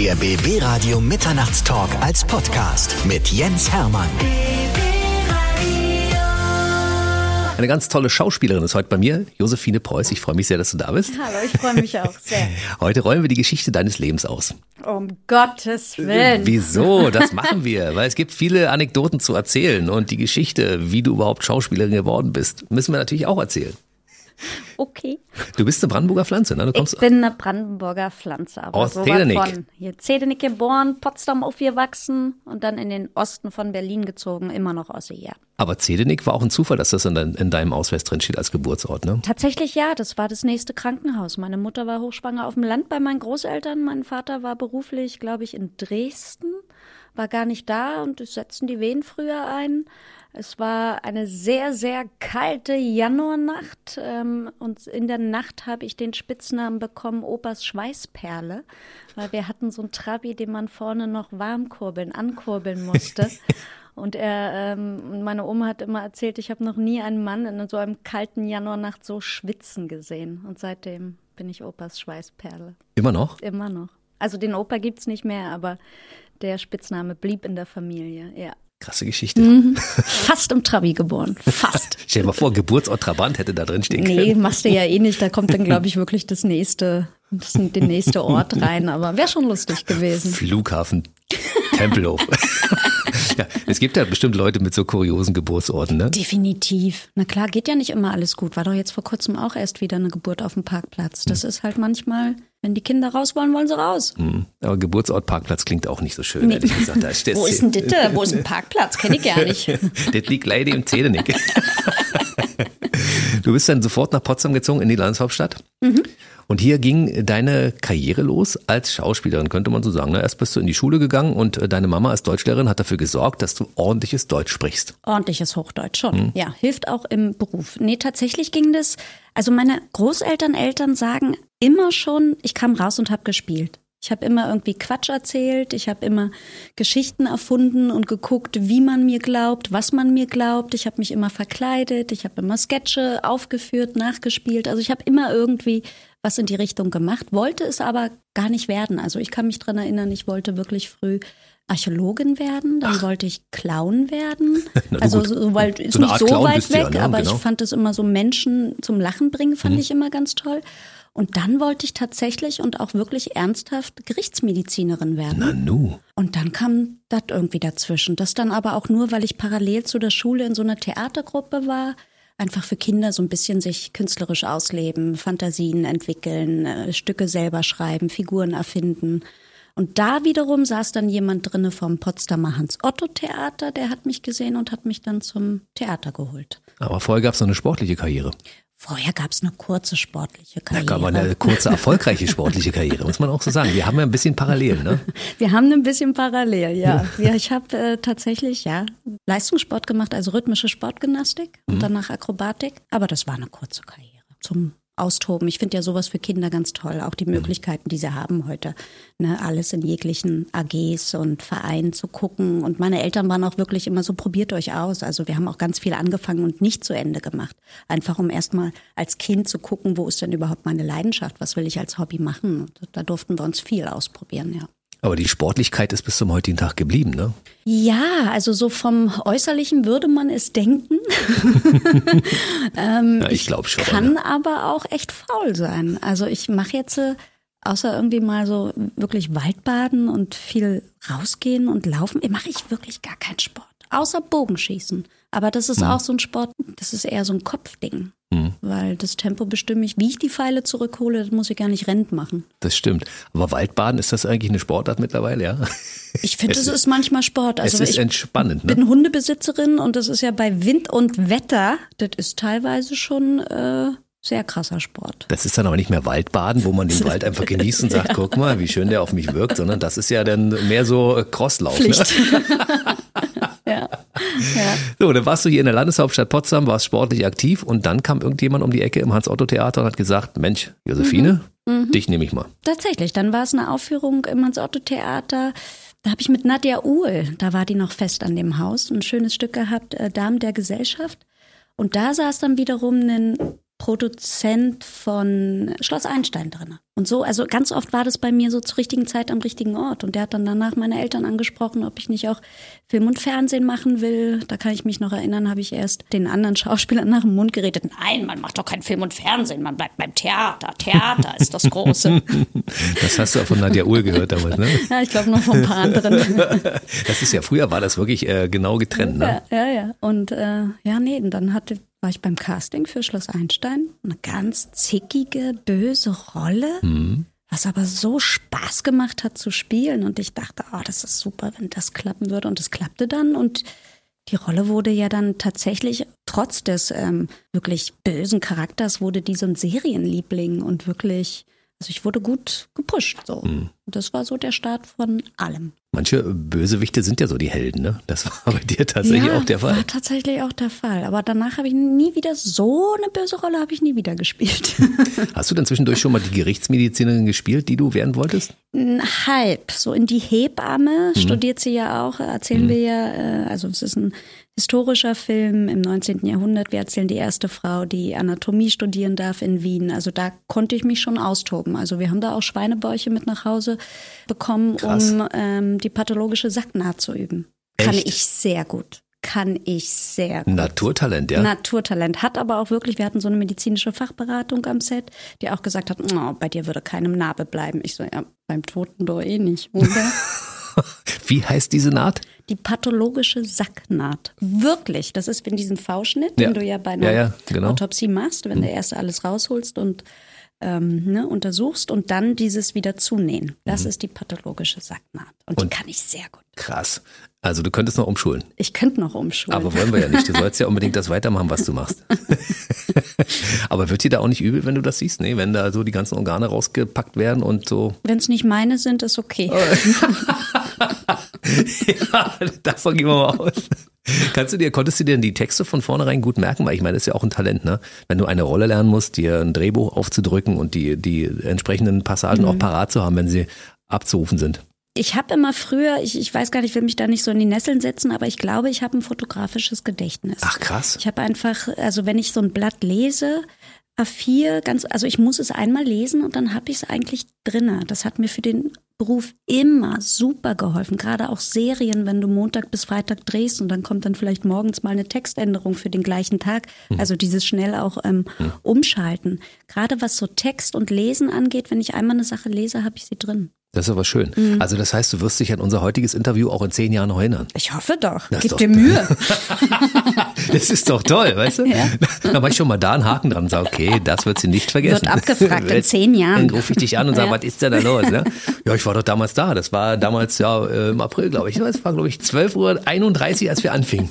Der BB Radio Mitternachtstalk als Podcast mit Jens Hermann. Eine ganz tolle Schauspielerin ist heute bei mir, Josephine Preuß. Ich freue mich sehr, dass du da bist. Hallo, ich freue mich auch sehr. Heute rollen wir die Geschichte deines Lebens aus. Um Gottes Willen. Wieso? Das machen wir, weil es gibt viele Anekdoten zu erzählen und die Geschichte, wie du überhaupt Schauspielerin geworden bist, müssen wir natürlich auch erzählen. Okay. Du bist eine Brandenburger Pflanze, ne? Du kommst ich bin eine Brandenburger Pflanze. Aber Aus sowas Zedernick. Von hier Zedernick geboren, Potsdam aufgewachsen und dann in den Osten von Berlin gezogen, immer noch aus hier. aber Zedenick war auch ein Zufall, dass das in, dein, in deinem Ausweis drin steht als Geburtsort, ne? Tatsächlich ja, das war das nächste Krankenhaus. Meine Mutter war hochschwanger auf dem Land bei meinen Großeltern. Mein Vater war beruflich, glaube ich, in Dresden, war gar nicht da und setzten die Wehen früher ein. Es war eine sehr, sehr kalte Januarnacht ähm, und in der Nacht habe ich den Spitznamen bekommen, Opas Schweißperle, weil wir hatten so einen Trabi, den man vorne noch warm kurbeln, ankurbeln musste. Und er, ähm, meine Oma hat immer erzählt, ich habe noch nie einen Mann in so einem kalten Januarnacht so schwitzen gesehen. Und seitdem bin ich Opas Schweißperle. Immer noch? Immer noch. Also den Opa gibt's nicht mehr, aber der Spitzname blieb in der Familie, ja. Krasse Geschichte. Mhm. Fast im Trabi geboren. Fast. Stell dir mal vor, Geburtsort Trabant hätte da drin stehen können. Nee, machst du ja eh nicht. Da kommt dann, glaube ich, wirklich das nächste, das, den nächste Ort rein. Aber wäre schon lustig gewesen. Flughafen Tempelhof. ja, es gibt ja bestimmt Leute mit so kuriosen Geburtsorten, ne? Definitiv. Na klar, geht ja nicht immer alles gut. War doch jetzt vor kurzem auch erst wieder eine Geburt auf dem Parkplatz. Das ist halt manchmal, wenn die Kinder raus wollen, wollen sie raus. Hm. Aber Geburtsort Parkplatz klingt auch nicht so schön, ehrlich gesagt. Da Wo ist denn Ditte? Wo ist ein Parkplatz? Kenne ich gar nicht. das liegt leider im Zedenick. Du bist dann sofort nach Potsdam gezogen in die Landeshauptstadt. Mhm. Und hier ging deine Karriere los als Schauspielerin, könnte man so sagen. ne? Erst bist du in die Schule gegangen und äh, deine Mama als Deutschlehrerin hat dafür gesorgt, dass du ordentliches Deutsch sprichst. Ordentliches Hochdeutsch schon. Hm. Ja, hilft auch im Beruf. Nee, tatsächlich ging das. Also meine Großeltern, Eltern sagen immer schon, ich kam raus und habe gespielt. Ich habe immer irgendwie Quatsch erzählt, ich habe immer Geschichten erfunden und geguckt, wie man mir glaubt, was man mir glaubt. Ich habe mich immer verkleidet, ich habe immer Sketche aufgeführt, nachgespielt. Also ich habe immer irgendwie was in die Richtung gemacht, wollte es aber gar nicht werden. Also ich kann mich dran erinnern, ich wollte wirklich früh Archäologin werden, dann wollte ich Clown werden. Also so, weil ist So nicht so Clown weit du ja, weg, ne? aber Genau. Mhm. ich fand es immer so Menschen zum Lachen bringen, fand ich immer ganz toll. Und dann wollte ich tatsächlich und auch wirklich ernsthaft Gerichtsmedizinerin werden. Na nu. Und dann kam das irgendwie dazwischen. Das dann aber auch nur, weil ich parallel zu der Schule in so einer Theatergruppe war. Einfach für Kinder so ein bisschen sich künstlerisch ausleben, Fantasien entwickeln, äh, Stücke selber schreiben, Figuren erfinden. Und da wiederum saß dann jemand drinne vom Potsdamer Hans-Otto-Theater, der hat mich gesehen und hat mich dann zum Theater geholt. Aber vorher gab es noch eine sportliche Karriere. Vorher gab es eine kurze sportliche Da Karriere. gab man eine kurze, erfolgreiche sportliche Karriere, muss man auch so sagen. Wir haben ja ein bisschen parallel, ne? Wir haben ein bisschen parallel, ja. ja ich habe äh, tatsächlich ja Leistungssport gemacht, also rhythmische Sportgymnastik und danach Akrobatik. Aber das war eine kurze Karriere zum Austoben. Ich finde ja sowas für Kinder ganz toll, auch die Möglichkeiten, die sie haben heute, ne, alles in jeglichen AGs und Vereinen zu gucken. Und meine Eltern waren auch wirklich immer so, probiert euch aus. Also wir haben auch ganz viel angefangen und nicht zu Ende gemacht. Einfach um erstmal als Kind zu gucken, wo ist denn überhaupt meine Leidenschaft? Was will ich als Hobby machen? Und da durften wir uns viel ausprobieren, ja. Aber die Sportlichkeit ist bis zum heutigen Tag geblieben, ne? Ja, also so vom Äußerlichen würde man es denken. Ja, ich glaube schon. Kann ne? aber auch echt faul sein. Also ich mache jetzt äh, außer irgendwie mal so wirklich Waldbaden und viel rausgehen und laufen, mache ich wirklich gar keinen Sport. Außer Bogenschießen. Aber das ist auch so ein Sport, das ist eher so ein Kopfding. Hm. Weil das Tempo bestimme ich, wie ich die Pfeile zurückhole, das muss ich gar nicht Rent machen. Das stimmt. Aber Waldbaden, ist das eigentlich eine Sportart mittlerweile, ja? Ich finde, Es es ist- ist manchmal Sport. Also es ist ich entspannend, ne? bin Hundebesitzerin und das ist ja bei Wind und Wetter, das ist teilweise schon äh, sehr krasser Sport. Das ist dann aber nicht mehr Waldbaden, wo man den Wald einfach genießt und sagt, guck mal, wie schön der auf mich wirkt, sondern das ist ja dann mehr so Crosslauf. Ne? Ja. ja. So, dann warst du hier in der Landeshauptstadt Potsdam, warst sportlich aktiv und dann kam irgendjemand um die Ecke im Hans-Otto-Theater und hat gesagt, Mensch, Josephine, Mhm. dich nehme ich mal. Tatsächlich, dann war es eine Aufführung im Hans-Otto-Theater. Da habe ich mit Nadja Uhl, da war die noch fest an dem Haus, ein schönes Stück gehabt, äh, Damen der Gesellschaft. Und da saß dann wiederum ein Produzent von Schloss Einstein drin. Und so, also ganz oft war das bei mir so zur richtigen Zeit am richtigen Ort. Und der hat dann danach meine Eltern angesprochen, ob ich nicht auch Film und Fernsehen machen will. Da kann ich mich noch erinnern, habe ich erst den anderen Schauspielern nach dem Mund geredet. Nein, man macht doch kein Film und Fernsehen, man bleibt beim Theater. Theater ist das Große. Das hast du auch von Nadja Uhl gehört damals, ne? ja, ich glaube noch von ein paar anderen. Das ist ja, früher war das wirklich äh, genau getrennt, ne? Ja, ja, ja. Und äh, ja, nee, und dann hatte war ich beim Casting für Schloss Einstein. Eine ganz zickige, böse Rolle, Mhm. was aber so Spaß gemacht hat zu spielen. Und ich dachte, oh, das ist super, wenn das klappen würde. Und es klappte dann. Und die Rolle wurde ja dann tatsächlich, trotz des ähm, wirklich bösen Charakters, wurde die so ein Serienliebling und wirklich, also ich wurde gut gepusht. So. Mhm. Und das war so der Start von allem. Manche Bösewichte sind ja so die Helden, ne? Das war bei dir tatsächlich ja, auch der Fall. War tatsächlich auch der Fall. Aber danach habe ich nie wieder so eine böse Rolle habe ich nie wieder gespielt. Hast du denn zwischendurch schon mal die Gerichtsmedizinerin gespielt, die du werden wolltest? Halb. So in die Hebamme Mhm. studiert sie ja auch, erzählen wir ja, äh, also es ist ein historischer Film im 19. Jahrhundert. Wir erzählen die erste Frau, die Anatomie studieren darf in Wien. Also da konnte ich mich schon austoben. Also wir haben da auch Schweinebäuche mit nach Hause bekommen, Krass. um ähm, die pathologische Sacknaht zu üben. Kann Echt? ich sehr gut. Kann ich sehr gut. Naturtalent, ja. Naturtalent. Hat aber auch wirklich, wir hatten so eine medizinische Fachberatung am Set, die auch gesagt hat, oh, bei dir würde keine Narbe bleiben. Ich so, ja, beim Toten doch eh nicht, oder? Wie heißt diese Naht? Die pathologische Sacknaht. Wirklich. Das ist in diesem V-Schnitt, Ja. den du ja bei einer Ja, ja, genau. Autopsie machst, wenn du erst alles rausholst und ähm, ne, untersuchst und dann dieses wieder zunähen. Das ist die pathologische Sacknaht. Und, die Mhm. Und- kann ich sehr gut. Krass. Also du könntest noch umschulen. Ich könnte noch umschulen. Aber wollen wir ja nicht. Du sollst ja unbedingt das weitermachen, was du machst. Aber wird dir da auch nicht übel, wenn du das siehst? Nee, wenn da so die ganzen Organe rausgepackt werden und so. Wenn es nicht meine sind, ist okay. ja, davon gehen wir mal aus. Kannst du dir, konntest du dir denn die Texte von vornherein gut merken? Weil ich meine, das ist ja auch ein Talent, ne? Wenn du eine Rolle lernen musst, dir ein Drehbuch aufzudrücken und die, die entsprechenden Passagen auch parat zu haben, wenn sie abzurufen sind. Ich habe immer früher, ich, ich weiß gar nicht, ich will mich da nicht so in die Nesseln setzen, aber ich glaube, ich habe ein fotografisches Gedächtnis. Ach krass. Ich habe einfach, also wenn ich so ein Blatt lese, A4, ganz, also ich muss es einmal lesen und dann habe ich es eigentlich drinne. Das hat mir für den Beruf immer super geholfen. Gerade auch Serien, wenn du Montag bis Freitag drehst und dann kommt dann vielleicht morgens mal eine Textänderung für den gleichen Tag. Also dieses schnell auch ähm, umschalten. Gerade was so Text und Lesen angeht, wenn ich einmal eine Sache lese, habe ich sie drin. Das ist aber schön. Mhm. Also das heißt, du wirst dich an unser heutiges Interview auch in zehn Jahren noch erinnern. Ich hoffe doch. Das Gib doch- dir Mühe. Das ist doch toll, weißt du? Da mache ich schon mal da einen Haken dran und sage, okay, das wird sie nicht vergessen. Wird abgefragt in zehn Jahren. Dann rufe ich dich an und sage, Ja. was ist denn da los? Ne? Ja, ich war doch damals da. Das war damals ja äh, im April, glaube ich. Es war, glaube ich, 12.31 Uhr, als wir anfingen.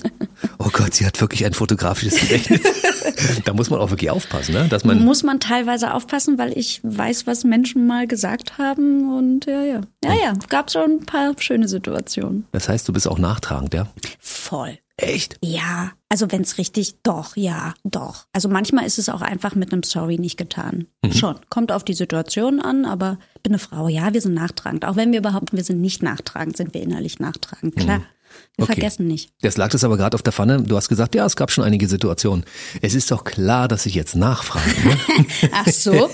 Oh Gott, sie hat wirklich ein fotografisches Gedächtnis. da muss man auch wirklich aufpassen, ne? dass man Muss man teilweise aufpassen, weil ich weiß, was Menschen mal gesagt haben und ja, ja. Ja, ja, gab schon ein paar schöne Situationen. Das heißt, du bist auch nachtragend, ja? Voll. Echt? Ja, also wenn es richtig, doch, ja, doch. Also manchmal ist es auch einfach mit einem Sorry nicht getan. Schon, kommt auf die Situation an, aber ich bin eine Frau, ja, wir sind nachtragend. Auch wenn wir behaupten, wir sind nicht nachtragend, sind wir innerlich nachtragend. Klar, wir Okay. vergessen nicht. Das lag das aber gerade auf der Pfanne. Du hast gesagt, ja, es gab schon einige Situationen. Es ist doch klar, dass ich jetzt nachfrage. Ne? Ach so?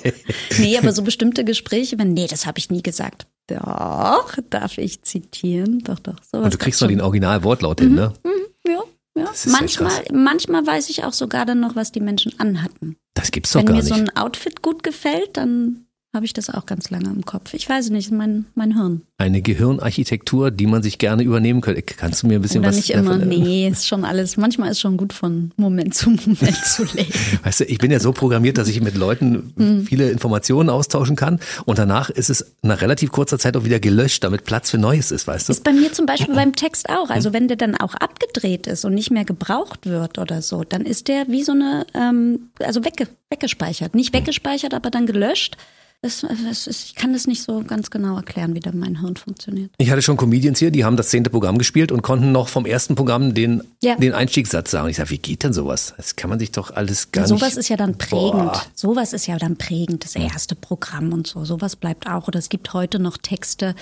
Nee, aber so bestimmte Gespräche, wenn, nee, das habe ich nie gesagt. Doch, darf ich zitieren? Doch, doch. Sowas Und du kriegst noch den Originalwortlaut hin, ne? Ja, ja. Ja Manchmal, manchmal weiß ich auch sogar dann noch, was die Menschen anhatten. Das gibt's doch Wenn gar mir nicht. so ein Outfit gut gefällt, dann habe ich das auch ganz lange im Kopf. Ich weiß nicht, mein, mein Hirn. Eine Gehirnarchitektur, die man sich gerne übernehmen könnte. Kannst du mir ein bisschen Oder was nicht immer. davon- Nee, ist schon alles. Manchmal ist schon gut von Moment zu Moment zu leben. Weißt du, ich bin ja so programmiert, dass ich mit Leuten Mhm. viele Informationen austauschen kann und danach ist es nach relativ kurzer Zeit auch wieder gelöscht, damit Platz für Neues ist, weißt du? Ist bei mir zum Beispiel beim Text auch. Also wenn der dann auch abgedreht ist und nicht mehr gebraucht wird oder so, dann ist der wie so eine, ähm, also wegge weggespeichert. Nicht weggespeichert, aber dann gelöscht. Das, das ist, ich kann das nicht so ganz genau erklären, wie da mein Hirn funktioniert. Ich hatte schon Comedians hier, die haben das zehnte Programm gespielt und konnten noch vom ersten Programm den, Ja. den Einstiegssatz sagen. Ich sage, wie geht denn sowas? Das kann man sich doch alles gar Sowas nicht. ist ja dann prägend. Boah. Sowas ist ja dann prägend, das erste Programm und so. Sowas bleibt auch. Oder es gibt heute noch Texte,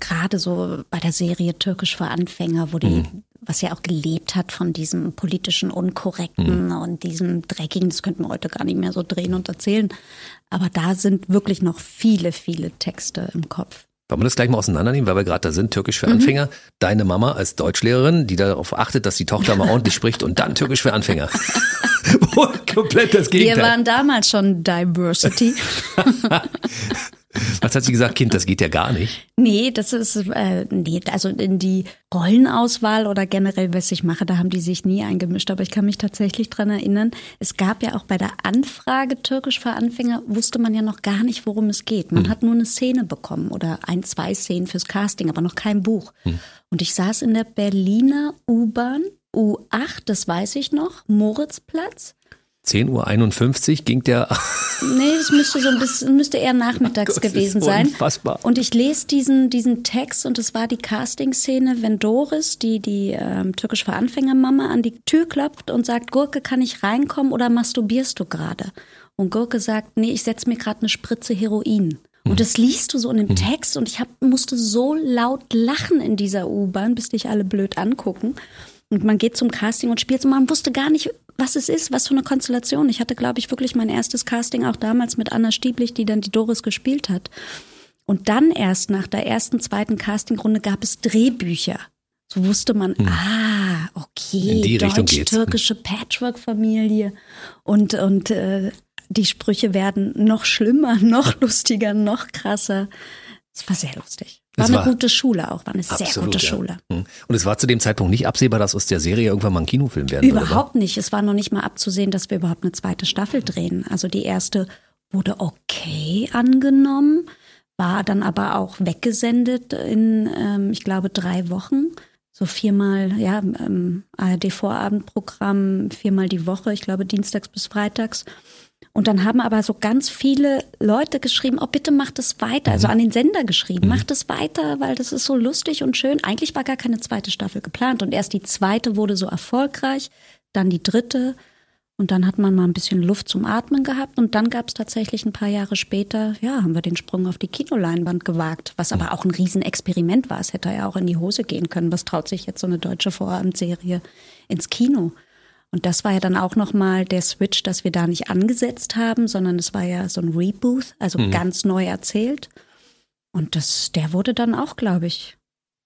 gerade so bei der Serie Türkisch für Anfänger, wo die, was ja auch gelebt hat von diesem politischen Unkorrekten mhm. und diesem Dreckigen. Das könnten wir heute gar nicht mehr so drehen und erzählen. Aber da sind wirklich noch viele, viele Texte im Kopf. Wollen wir das gleich mal auseinandernehmen, weil wir gerade da sind, Türkisch für mhm. Anfänger. Deine Mama als Deutschlehrerin, die darauf achtet, dass die Tochter mal ordentlich spricht und dann Türkisch für Anfänger. komplett das Gegenteil. Wir waren damals schon Diversity. Was hat sie gesagt, Kind, das geht ja gar nicht? Nee, das ist, äh, nee, also in die Rollenauswahl oder generell, was ich mache, da haben die sich nie eingemischt. Aber ich kann mich tatsächlich dran erinnern, es gab ja auch bei der Anfrage Türkisch für Anfänger, wusste man ja noch gar nicht, worum es geht. Man hm. hat nur eine Szene bekommen oder ein, zwei Szenen fürs Casting, aber noch kein Buch. Hm. Und ich saß in der Berliner U-Bahn, U8, das weiß ich noch, Moritzplatz 10.51 Uhr ging der. nee, es müsste so ein bisschen, müsste eher nachmittags Gott, gewesen sein. Unfassbar. Und ich lese diesen, diesen Text und es war die Casting-Szene, wenn Doris, die, die ähm, türkisch für Anfängermama, an die Tür klopft und sagt, Gurke, kann ich reinkommen oder masturbierst du gerade? Und Gurke sagt, nee, ich setze mir gerade eine Spritze Heroin. Und das liest du so in dem mhm. Text und ich hab, musste so laut lachen in dieser U-Bahn, bis dich alle blöd angucken. Und man geht zum Casting und spielt und man wusste gar nicht, was es ist, was für eine Konstellation. Ich hatte, glaube ich, wirklich mein erstes Casting auch damals mit Anna Stieblich, die dann die Doris gespielt hat. Und dann erst nach der ersten, zweiten Castingrunde gab es Drehbücher. So wusste man, hm. ah, okay, deutsch-türkische Patchwork-Familie. Und, und äh, die Sprüche werden noch schlimmer, noch lustiger, noch krasser. Es war sehr lustig. War es eine war gute Schule auch, war eine absolut, sehr gute ja. Schule. Hm. Und es war zu dem Zeitpunkt nicht absehbar, dass aus der Serie irgendwann mal ein Kinofilm werden würde. Überhaupt nicht. Es war noch nicht mal abzusehen, dass wir überhaupt eine zweite Staffel drehen. Also die erste wurde okay angenommen, war dann aber auch weggesendet in, ähm, ich glaube, drei Wochen. So viermal, ja, ähm, ARD-Vorabendprogramm, viermal die Woche, ich glaube, dienstags bis freitags. Und dann haben aber so ganz viele Leute geschrieben, oh bitte macht es weiter, also mhm. an den Sender geschrieben, mhm. macht es weiter, weil das ist so lustig und schön. Eigentlich war gar keine zweite Staffel geplant und erst die zweite wurde so erfolgreich, dann die dritte und dann hat man mal ein bisschen Luft zum Atmen gehabt und dann gab es tatsächlich ein paar Jahre später, ja, haben wir den Sprung auf die Kinoleinwand gewagt, was aber auch ein Riesenexperiment war. Es hätte ja auch in die Hose gehen können. Was traut sich jetzt so eine deutsche Vorabendserie ins Kino? Und das war ja dann auch nochmal der Switch, dass wir da nicht angesetzt haben, sondern es war ja so ein Reboot, also mhm. ganz neu erzählt. Und das, der wurde dann auch, glaube ich,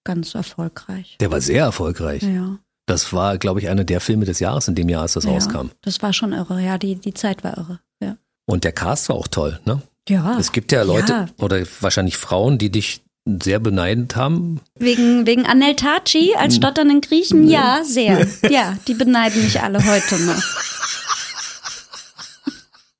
ganz erfolgreich. Der war sehr erfolgreich. Ja. Das war, glaube ich, einer der Filme des Jahres, in dem Jahr, als das ja, rauskam. Das war schon irre, ja, die, die Zeit war irre, ja. Und der Cast war auch toll, ne? Ja. Es gibt ja Leute ja. oder wahrscheinlich Frauen, die dich sehr beneidet haben? Wegen, wegen Anel Taci als stotternden Griechen? Ja, sehr. Ja, die beneiden mich alle heute noch.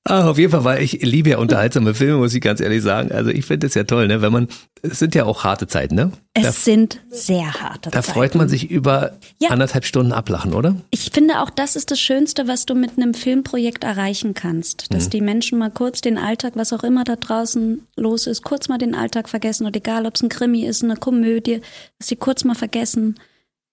Ah, auf jeden Fall, weil ich liebe ja unterhaltsame Filme, muss ich ganz ehrlich sagen. Also ich finde es ja toll, ne? Wenn man, es sind ja auch harte Zeiten, ne? Es da, sind sehr harte da Zeiten. Da freut man sich über ja. anderthalb Stunden ablachen, oder? Ich finde auch, das ist das Schönste, was du mit einem Filmprojekt erreichen kannst. Dass mhm. die Menschen mal kurz den Alltag, was auch immer da draußen los ist, kurz mal den Alltag vergessen. Und egal, ob es ein Krimi ist, eine Komödie, dass sie kurz mal vergessen,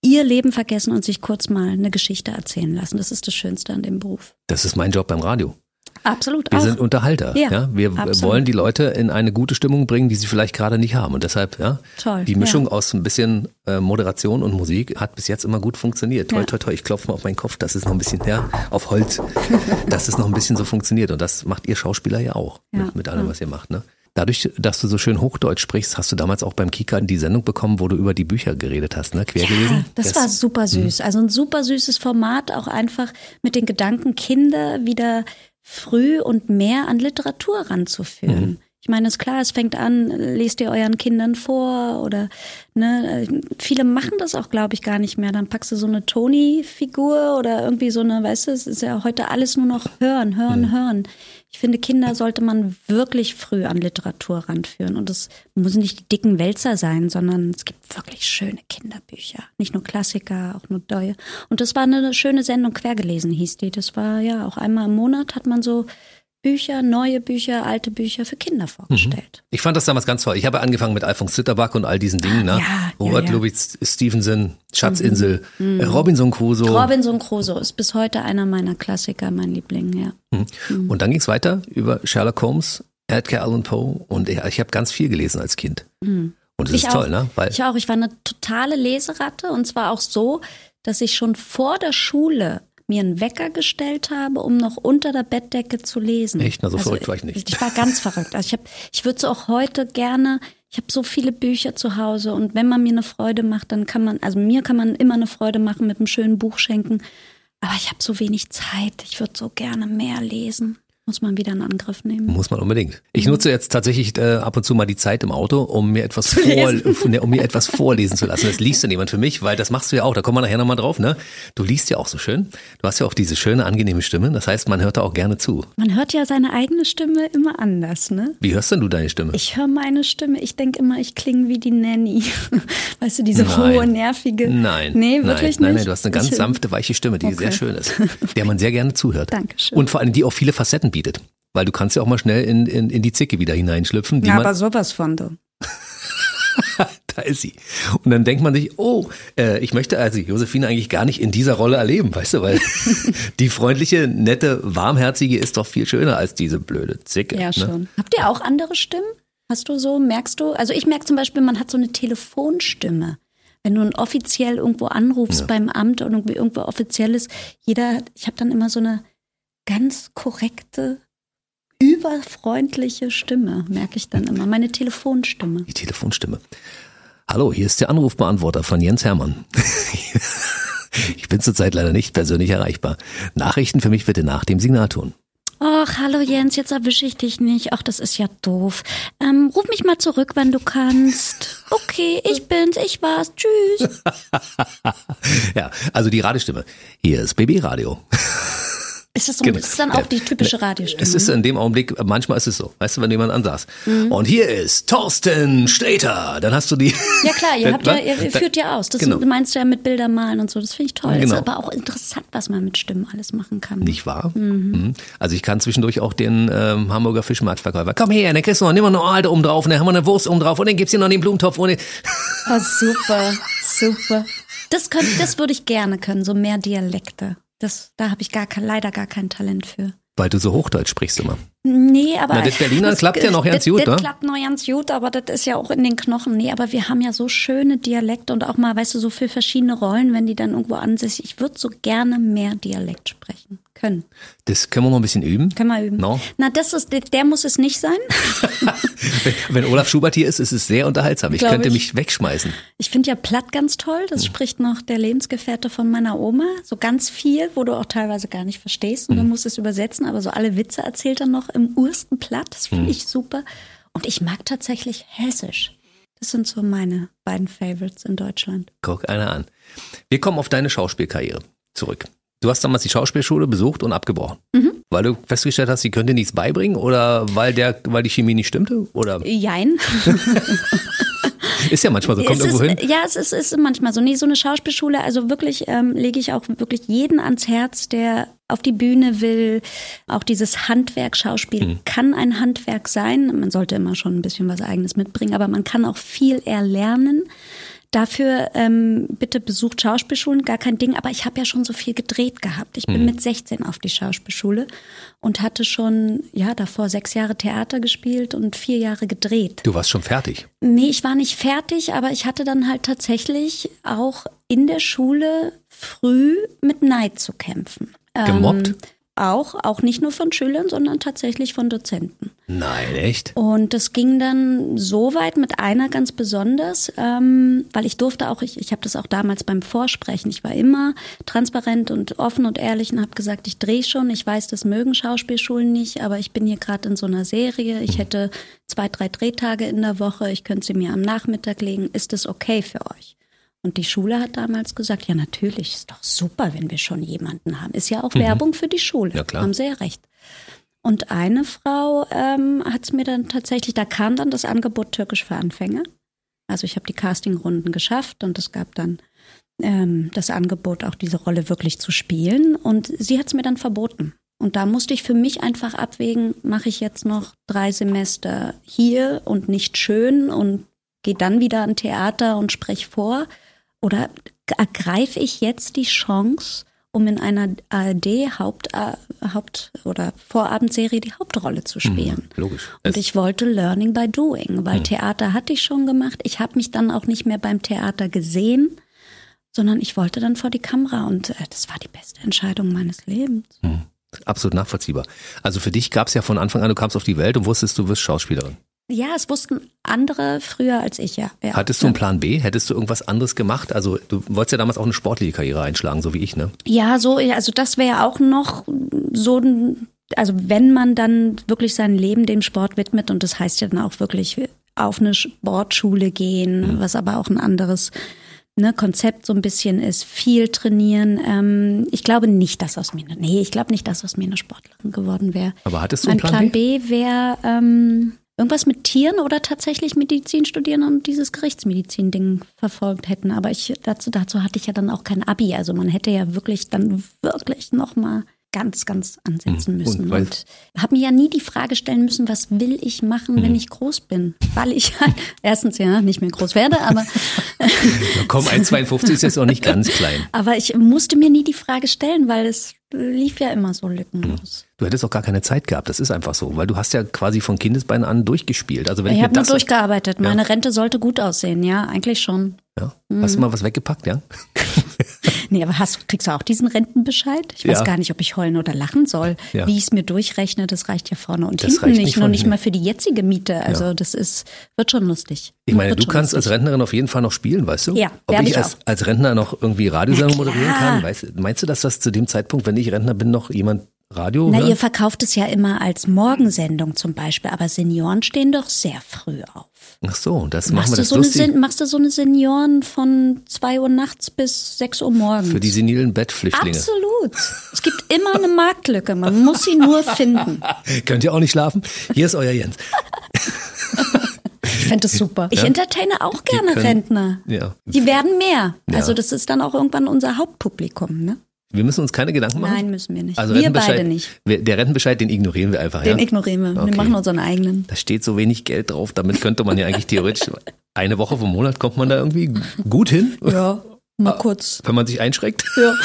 ihr Leben vergessen und sich kurz mal eine Geschichte erzählen lassen. Das ist das Schönste an dem Beruf. Das ist mein Job beim Radio. Absolut. Wir auch. sind Unterhalter. Ja, ja? Wir absolut. wollen die Leute in eine gute Stimmung bringen, die sie vielleicht gerade nicht haben. Und deshalb, ja, toll, die Mischung ja. aus ein bisschen äh, Moderation und Musik hat bis jetzt immer gut funktioniert. Toi, ja. toi, toi. Ich klopfe mal auf meinen Kopf, dass es noch ein bisschen, ja, auf Holz, dass es noch ein bisschen so funktioniert. Und das macht ihr Schauspieler ja auch mit, mit allem, was ihr macht. Ne? Dadurch, dass du so schön Hochdeutsch sprichst, hast du damals auch beim Kika die Sendung bekommen, wo du über die Bücher geredet hast, ne? Quer ja, Das, das war super süß. Mh. Also ein super süßes Format, auch einfach mit den Gedanken, Kinder wieder früh und mehr an Literatur ranzuführen. Mhm. Ich meine, ist klar, es fängt an, lest ihr euren Kindern vor oder ne, viele machen das auch, glaube ich, gar nicht mehr. Dann packst du so eine Toni-Figur oder irgendwie so eine, weißt du, es ist ja heute alles nur noch hören, hören, mhm. hören. Ich finde, Kinder sollte man wirklich früh an Literatur ranführen. Und es muss nicht die dicken Wälzer sein, sondern es gibt wirklich schöne Kinderbücher. Nicht nur Klassiker, auch nur neue. Und das war eine schöne Sendung, quergelesen hieß die. Das war ja auch einmal im Monat hat man so Bücher, neue Bücher, alte Bücher für Kinder vorgestellt. Mhm. Ich fand das damals ganz toll. Ich habe angefangen mit Alfons Zitterbach und all diesen Dingen, ne? Ja, Robert ja, ja. Ludwig Stevenson, Schatzinsel, mhm. mhm. Robinson Crusoe. Robinson Crusoe ist bis heute einer meiner Klassiker, mein Liebling, ja. Mhm. mhm. Und dann ging es weiter über Sherlock Holmes, Edgar Allan Poe und ich, ich habe ganz viel gelesen als Kind. Mhm. Und das ich ist toll, ne? Weil ich auch. Ich war eine totale Leseratte und zwar auch so, dass ich schon vor der Schule mir einen Wecker gestellt habe, um noch unter der Bettdecke zu lesen. Echt? Na, so verrückt war ich nicht. Ich war ganz verrückt. Also ich habe, ich würde so auch heute gerne. Ich habe so viele Bücher zu Hause und wenn man mir eine Freude macht, dann kann man, also mir kann man immer eine Freude machen mit einem schönen Buch schenken. Aber ich habe so wenig Zeit. Ich würde so gerne mehr lesen. Muss man wieder in Angriff nehmen. Muss man unbedingt. Ich nutze jetzt tatsächlich äh, ab und zu mal die Zeit im Auto, um mir etwas vor, um mir etwas vorlesen zu lassen. Das liest dann jemand für mich, weil das machst du ja auch. Da kommen wir nachher nochmal drauf, ne? Du liest ja auch so schön. Du hast ja auch diese schöne, angenehme Stimme. Das heißt, man hört da auch gerne zu. Man hört ja seine eigene Stimme immer anders, ne? Wie hörst denn du deine Stimme? Ich höre meine Stimme. Ich denke immer, ich klinge wie die Nanny. Weißt du, diese nein. hohe, nervige. Nein. Nee, wirklich nein, nicht. Nein, nein, du hast eine ganz ich sanfte, weiche Stimme, die okay. sehr schön ist. Der man sehr gerne zuhört. Dankeschön. Und vor allem, die auch viele Facetten bietet. Weil du kannst ja auch mal schnell in, in, in die Zicke wieder hineinschlüpfen. ja, aber sowas von du. da ist sie. Und dann denkt man sich, oh, äh, ich möchte also Josephine eigentlich gar nicht in dieser Rolle erleben, weißt du, weil die freundliche, nette, warmherzige ist doch viel schöner als diese blöde Zicke. Ja, ne? schon. Habt ihr auch andere Stimmen? Hast du so, merkst du? Also ich merke zum Beispiel, man hat so eine Telefonstimme. Wenn du offiziell irgendwo anrufst Ja. beim Amt und irgendwie irgendwo offiziell ist, jeder, ich habe dann immer so eine ganz korrekte, überfreundliche Stimme, merke ich dann immer. Meine Telefonstimme. Die Telefonstimme. Hallo, hier ist der Anrufbeantworter von Jens Hermann. Ich bin zurzeit leider nicht persönlich erreichbar. Nachrichten für mich bitte nach dem Signal tun. Ach, hallo Jens, jetzt erwische ich dich nicht. Ach, das ist ja doof. Ähm, ruf mich mal zurück, wenn du kannst. Okay, ich bin's, ich war's. Tschüss. Ja, also die Radestimme. Hier ist BB Radio. Ist das, so, das ist dann auch die typische Radiostimme? Es ist in dem Augenblick, manchmal ist es so, weißt du, wenn jemand ansaß. Und hier ist Thorsten Sträter. Dann hast du die. Mhm. Ja klar, ihr habt ja, ihr führt ja aus. Das Genau. meinst du ja mit Bildern malen und so. Das finde ich toll. Genau. Ist aber auch interessant, was man mit Stimmen alles machen kann. Nicht wahr? Mhm. Also ich kann zwischendurch auch den ähm, Hamburger Fischmarktverkäufer. Komm her, dann kriegst du noch nimm mal eine Alte oben drauf, und dann haben wir eine Wurst oben drauf und dann gibt's hier noch den Blumentopf und den Oh, super, super. Das könnte, das würde ich gerne können, so mehr Dialekte. Das, da habe ich gar kein, leider gar kein Talent für. Weil du so Hochdeutsch sprichst immer. Nee, aber. Na, das Berliner klappt ja noch ganz das, gut, das ne? klappt noch ganz gut, aber das ist ja auch in den Knochen. Nee, aber wir haben ja so schöne Dialekte und auch mal, weißt du, so für verschiedene Rollen, wenn die dann irgendwo ansässig. Ich würde so gerne mehr Dialekt sprechen können. Das können wir noch ein bisschen üben. Können wir üben. No. Na, das ist, der- muss es nicht sein. Wenn, wenn Olaf Schubert hier ist, ist es sehr unterhaltsam. Ich Glaub könnte ich. mich wegschmeißen. Ich finde ja Platt ganz toll. Das spricht noch der Lebensgefährte von meiner Oma. So ganz viel, wo du auch teilweise gar nicht verstehst und du musst es übersetzen, aber so alle Witze erzählt er noch im ursten Platt. Das finde ich super. Und ich mag tatsächlich Hessisch. Das sind so meine beiden Favorites in Deutschland. Guck einer an. Wir kommen auf deine Schauspielkarriere zurück. Du hast damals die Schauspielschule besucht und abgebrochen. Mhm. Weil du festgestellt hast, sie könnte nichts beibringen oder weil der, weil die Chemie nicht stimmte? Oder Jein. ist ja manchmal so, kommt es irgendwo ist, hin. Ja, es ist, ist manchmal so. Nee, so eine Schauspielschule, also wirklich ähm, lege ich auch wirklich jeden ans Herz, der auf die Bühne will. Auch dieses Handwerk, Schauspiel Mhm. kann ein Handwerk sein. Man sollte immer schon ein bisschen was Eigenes mitbringen, aber man kann auch viel erlernen. Dafür ähm, bitte besucht Schauspielschulen, gar kein Ding. Aber ich habe ja schon so viel gedreht gehabt. Ich Mhm. bin mit 16 auf die Schauspielschule und hatte schon, ja, davor sechs Jahre Theater gespielt und vier Jahre gedreht. Du warst schon fertig. Nee, ich war nicht fertig, aber ich hatte dann halt tatsächlich auch in der Schule früh mit Neid zu kämpfen. Gemobbt? Ähm, auch, auch nicht nur von Schülern, sondern tatsächlich von Dozenten. Nein, echt? Und das ging dann so weit mit einer ganz besonders, ähm, weil ich durfte auch, ich, ich habe das auch damals beim Vorsprechen, ich war immer transparent und offen und ehrlich und habe gesagt, ich drehe schon, ich weiß, das mögen Schauspielschulen nicht, aber ich bin hier gerade in so einer Serie, ich hätte zwei, drei Drehtage in der Woche, ich könnte sie mir am Nachmittag legen, ist das okay für euch? Und die Schule hat damals gesagt, ja natürlich, ist doch super, wenn wir schon jemanden haben. Ist ja auch Werbung für die Schule. Ja, klar. Haben sie ja recht. Und eine Frau ähm, hat es mir dann tatsächlich, da kam dann das Angebot Türkisch für Anfänger. Also ich habe die Castingrunden geschafft und es gab dann ähm, das Angebot, auch diese Rolle wirklich zu spielen. Und sie hat es mir dann verboten. Und da musste ich für mich einfach abwägen, mache ich jetzt noch drei Semester hier und nicht schön und gehe dann wieder an Theater und spreche vor? Oder ergreife ich jetzt die Chance, um in einer ARD Haupt, äh, Haupt oder Vorabendserie die Hauptrolle zu spielen? Logisch. Und ich wollte Learning by Doing, weil Theater hatte ich schon gemacht. Ich habe mich dann auch nicht mehr beim Theater gesehen. sondern ich wollte dann vor die Kamera und äh, das war die beste Entscheidung meines Lebens. Hm. Absolut nachvollziehbar. Also für dich gab es ja von Anfang an, du kamst auf die Welt und wusstest, du wirst Schauspielerin. Ja, es wussten andere früher als ich, ja. ja. Hattest du einen Plan B? Hättest du irgendwas anderes gemacht? Also du wolltest ja damals auch eine sportliche Karriere einschlagen, so wie ich, ne? Ja, so, also das wäre auch noch so ein, also wenn man dann wirklich sein Leben dem Sport widmet und das heißt ja dann auch wirklich auf eine Sportschule gehen, mhm. was aber auch ein anderes ne, Konzept so ein bisschen ist, viel trainieren. Ähm, ich glaube nicht, dass aus mir, nee, ich glaube nicht, dass aus mir eine Sportlerin geworden wäre. Aber hattest du einen Plan, Plan B? B wäre ähm, irgendwas mit Tieren oder tatsächlich Medizin studieren und dieses Gerichtsmedizin-Ding verfolgt hätten. Aber ich dazu, dazu hatte ich ja dann auch kein Abi. Also man hätte ja wirklich dann wirklich nochmal ganz, ganz ansetzen hm. müssen. Und, und habe mir ja nie die Frage stellen müssen, was will ich machen, mhm. wenn ich groß bin? Weil ich halt erstens ja nicht mehr groß werde, aber ja, komm, 1,52 ist jetzt auch nicht ganz klein. Aber ich musste mir nie die Frage stellen, weil es lief ja immer so lückenlos. Du hättest auch gar keine Zeit gehabt, das ist einfach so, weil du hast ja quasi von Kindesbeinen an durchgespielt. Also wenn ich, ich habe nur durchgearbeitet. Meine ja. Rente sollte gut aussehen, ja, eigentlich schon. Ja. Hast du mhm. mal was weggepackt, ja? Nee, aber hast, kriegst du auch diesen Rentenbescheid? Ich weiß ja. gar nicht, ob ich heulen oder lachen soll. Ja. Wie ich es mir durchrechne, das reicht ja vorne und das hinten nicht, nicht nur nicht mal für die jetzige Miete. Also ja. das ist, wird schon lustig. Ich meine, du kannst lustig. als Rentnerin auf jeden Fall noch spielen, weißt du? Ja, Ob ich, ich als, als, Rentner noch irgendwie Radiosendung moderieren kann? Weißt, meinst du, dass das zu dem Zeitpunkt, wenn ich Rentner bin, noch jemand Radio? Na, ihr verkauft es ja immer als Morgensendung zum Beispiel, aber Senioren stehen doch sehr früh auf. Ach so, das machst machen wir das so lustig. Eine, machst du so eine Senioren von zwei Uhr nachts bis sechs Uhr morgens? Für die senilen Bettflüchtlinge. Absolut. Es gibt immer eine Marktlücke, man muss sie nur finden. Könnt ihr auch nicht schlafen? Hier ist euer Jens. Ich fände das super. Ich ja? entertaine auch gerne können, Rentner. Ja. Die werden mehr. Ja. Also das ist dann auch irgendwann unser Hauptpublikum, ne? Wir müssen uns keine Gedanken machen? Nein, müssen wir nicht. Also wir beide nicht. Der Rentenbescheid, den ignorieren wir einfach. Den ja? ignorieren wir. Okay. Wir machen unseren eigenen. Da steht so wenig Geld drauf. Damit könnte man ja eigentlich theoretisch eine Woche vom Monat kommt man da irgendwie gut hin. Ja. Mal kurz. Wenn man sich einschränkt. Ja.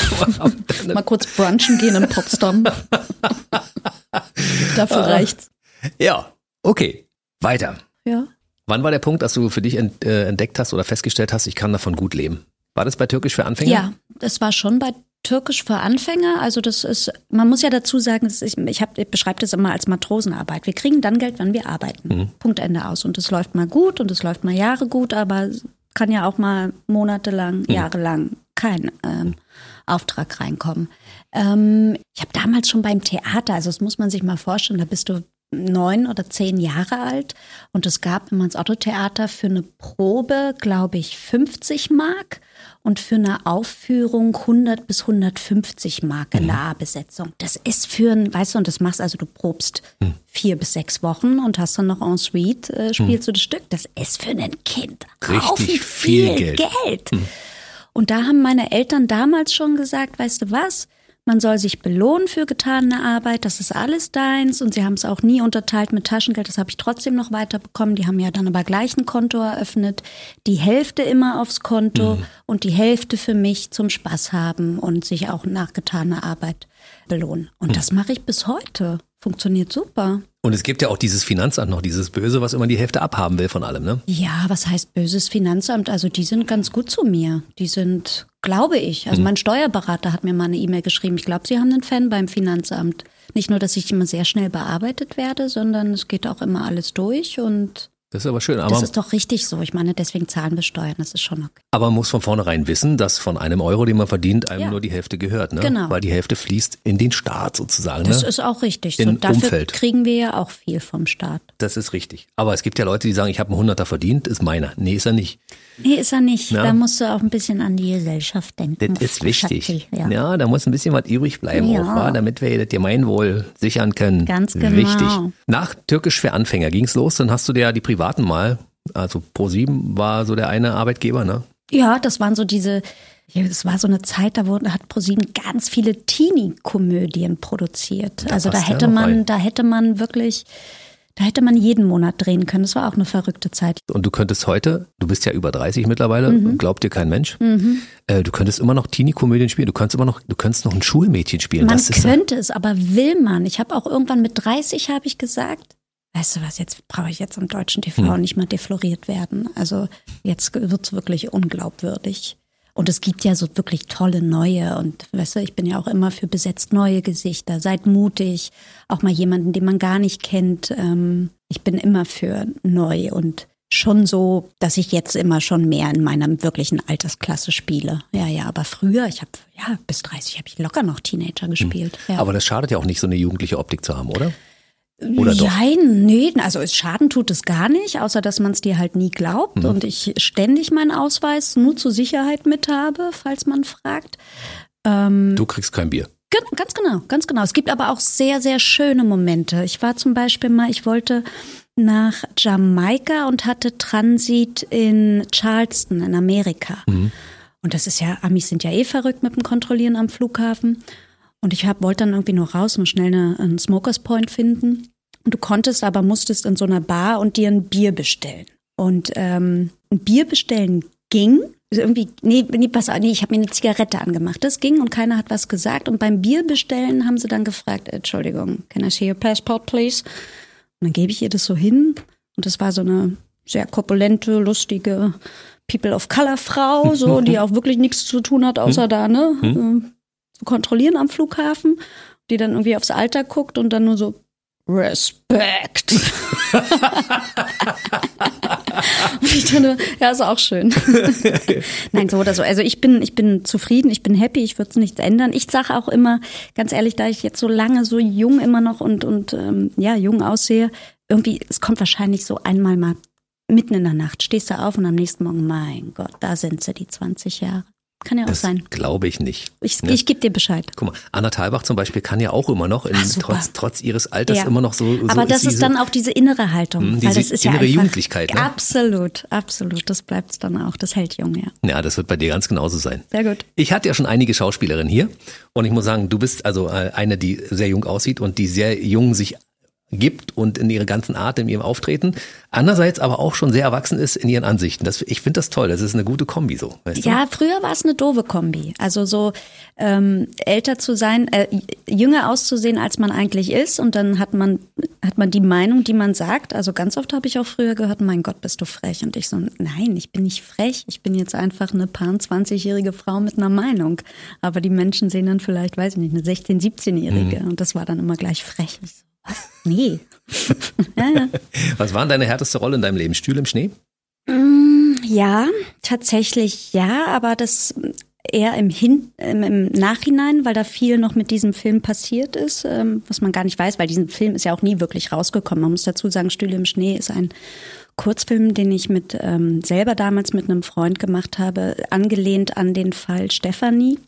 mal kurz brunchen gehen in Potsdam. Dafür ah. reicht's. Ja. Okay. Weiter. Ja. Wann war der Punkt, dass du für dich äh, entdeckt hast oder festgestellt hast, ich kann davon gut leben? War das bei Türkisch für Anfänger? Ja, das war schon bei Türkisch für Anfänger. Also das ist, man muss ja dazu sagen, ich, ich, ich beschreibe das immer als Matrosenarbeit. Wir kriegen dann Geld, wenn wir arbeiten. Mhm. Punkt Ende aus. Und es läuft mal gut und es läuft mal Jahre gut, aber kann ja auch mal monatelang, mhm. jahrelang kein ähm, Auftrag reinkommen. Ähm, ich habe damals schon beim Theater, also das muss man sich mal vorstellen, da bist du neun oder zehn Jahre alt und es gab immer ins Otto-Theater für eine Probe, glaube ich, 50 Mark und für eine Aufführung 100 bis 150 Mark in der A-Besetzung. Das ist für ein, weißt du, und das machst also, du probst mhm. vier bis sechs Wochen und hast dann noch en suite, äh, spielst mhm. du das Stück. Das ist für ein Kind richtig viel, Geld. Geld. Mhm. Und da haben meine Eltern damals schon gesagt, weißt du was, man soll sich belohnen für getane Arbeit, das ist alles deins. Und sie haben es auch nie unterteilt mit Taschengeld, das habe ich trotzdem noch weiterbekommen. Die haben ja dann aber gleich ein Konto eröffnet. Die Hälfte immer aufs Konto mhm. und die Hälfte für mich zum Spaß haben und sich auch nach getaner Arbeit belohnen. Und mhm. das mache ich bis heute. Funktioniert super. Und es gibt ja auch dieses Finanzamt noch, dieses Böse, was immer die Hälfte abhaben will von allem, ne? Ja, was heißt böses Finanzamt? Also die sind ganz gut zu mir. Die sind, glaube ich. Also mhm. mein Steuerberater hat mir mal eine E-Mail geschrieben. Ich glaube, sie haben einen Fan beim Finanzamt. Nicht nur, dass ich immer sehr schnell bearbeitet werde, sondern es geht auch immer alles durch und das ist aber schön. Aber das ist doch richtig so. Ich meine, deswegen zahlen wir Steuern. Das ist schon okay. Aber man muss von vornherein wissen, dass von einem Euro, den man verdient, einem ja. nur die Hälfte gehört. Ne? Genau. Weil die Hälfte fließt in den Staat sozusagen. Das ne? ist auch richtig. In so. Dafür Umfeld. kriegen wir ja auch viel vom Staat. Das ist richtig. Aber es gibt ja Leute, die sagen, ich habe einen Hunderter verdient, ist meiner. Nee, ist er nicht. Nee, ist er nicht. Na? Da musst du auch ein bisschen an die Gesellschaft denken. Das ist wichtig. ja. ja. da muss ein bisschen was übrig bleiben, ja. auch, damit wir das Gemeinwohl sichern können. Ganz genau. Wichtig. Nach Türkisch für Anfänger ging es los, dann hast du dir ja die privaten mal also Pro7 war so der eine Arbeitgeber, ne? Ja, das waren so diese, das war so eine Zeit, da wurde, hat ProSieben ganz viele Teenie-Komödien produziert. Da also da hätte man, rein. da hätte man wirklich, da hätte man jeden Monat drehen können. Das war auch eine verrückte Zeit. Und du könntest heute, du bist ja über 30 mittlerweile, mhm. glaubt dir kein Mensch, mhm. äh, du könntest immer noch Teenie-Komödien spielen. Du könntest immer noch, du könntest noch ein Schulmädchen spielen. Man könnte es, aber will man. Ich habe auch irgendwann mit 30 habe ich gesagt, weißt du was, jetzt brauche ich jetzt am deutschen TV hm. nicht mehr defloriert werden. Also jetzt wird es wirklich unglaubwürdig. Und es gibt ja so wirklich tolle neue. Und weißt du, ich bin ja auch immer für besetzt neue Gesichter. Seid mutig. Auch mal jemanden, den man gar nicht kennt. Ähm, ich bin immer für neu und schon so, dass ich jetzt immer schon mehr in meiner wirklichen Altersklasse spiele. Ja, ja, aber früher, ich habe ja bis 30 habe ich locker noch Teenager gespielt. Ja. Aber das schadet ja auch nicht, so eine jugendliche Optik zu haben, oder? Oder doch? Nein, nee, also es Schaden tut es gar nicht, außer dass man es dir halt nie glaubt und ich ständig meinen Ausweis nur zur Sicherheit mit habe, falls man fragt. Du kriegst kein Bier. Ganz genau, ganz genau. Es gibt aber auch sehr, sehr schöne Momente. Ich war zum Beispiel mal, ich wollte nach Jamaika und hatte Transit in Charleston in Amerika. Und das ist ja, Amis sind ja eh verrückt mit dem Kontrollieren am Flughafen. Und ich hab, wollte dann irgendwie nur raus und schnell eine, einen Smokers Point finden. Und du konntest aber, musstest in so einer Bar und dir ein Bier bestellen. Und ähm, ein Bier bestellen ging. Also Irgendwie, nee, nee, pass auf, nee, ich habe mir eine Zigarette angemacht. Das ging und keiner hat was gesagt. Und beim Bier bestellen haben sie dann gefragt, Entschuldigung, can I see your passport, please? Und dann gebe ich ihr das so hin. Und das war so eine sehr korpulente, lustige People of Color Frau, so, die auch wirklich nichts zu tun hat, außer da, ne, äh, zu kontrollieren am Flughafen. Die dann irgendwie aufs Alter guckt und dann nur so, Respekt. und ich dachte, ja, ist auch schön. Nein, so oder so. Also ich bin, ich bin zufrieden, ich bin happy, ich würde es nichts ändern. Ich sage auch immer, ganz ehrlich, da ich jetzt so lange so jung immer noch und, und ähm, ja, jung aussehe, irgendwie, es kommt wahrscheinlich so einmal mal mitten in der Nacht, stehst du auf und am nächsten Morgen, mein Gott, da sind sie, die 20 Jahre. Kann ja auch Das sein. glaube ich nicht. Ich, Ne? ich gebe dir Bescheid. Guck mal, Anna Thalbach zum Beispiel kann ja auch immer noch, in, Ach, trotz, trotz ihres Alters Ja. immer noch so. so Aber das ist diese- dann auch diese innere Haltung. Hm, weil diese ist ja innere einfach, Jugendlichkeit, ne? Absolut, absolut. Das bleibt dann auch. Das hält jung, ja. Ja, das wird bei dir ganz genauso sein. Sehr gut. Ich hatte ja schon einige Schauspielerinnen hier und ich muss sagen, du bist also äh, eine, die sehr jung aussieht und die sehr jung sich gibt und in ihrer ganzen Art, in ihrem Auftreten. Andererseits aber auch schon sehr erwachsen ist in ihren Ansichten. Das, ich finde das toll. Das ist eine gute Kombi so. Weißt du? Ja, früher war es eine doofe Kombi. Also so ähm, älter zu sein, äh, jünger auszusehen, als man eigentlich ist. Und dann hat man, hat man die Meinung, die man sagt. Also ganz oft habe ich auch früher gehört, mein Gott, bist du frech. Und ich so, nein, ich bin nicht frech. Ich bin jetzt einfach eine paar 20-jährige Frau mit einer Meinung. Aber die Menschen sehen dann vielleicht, weiß ich nicht, eine 16-, 17-jährige. Und das war dann immer gleich frech. Nee. ja, ja. Was war deine härteste Rolle in deinem Leben? Stühle im Schnee? Ja, tatsächlich ja, aber das eher im, Hin im, im Nachhinein, weil da viel noch mit diesem Film passiert ist, ähm, was man gar nicht weiß, weil diesen Film ist ja auch nie wirklich rausgekommen. Man muss dazu sagen, Stühle im Schnee ist ein Kurzfilm, den ich mit ähm, selber damals mit einem Freund gemacht habe, angelehnt an den Fall Stefanie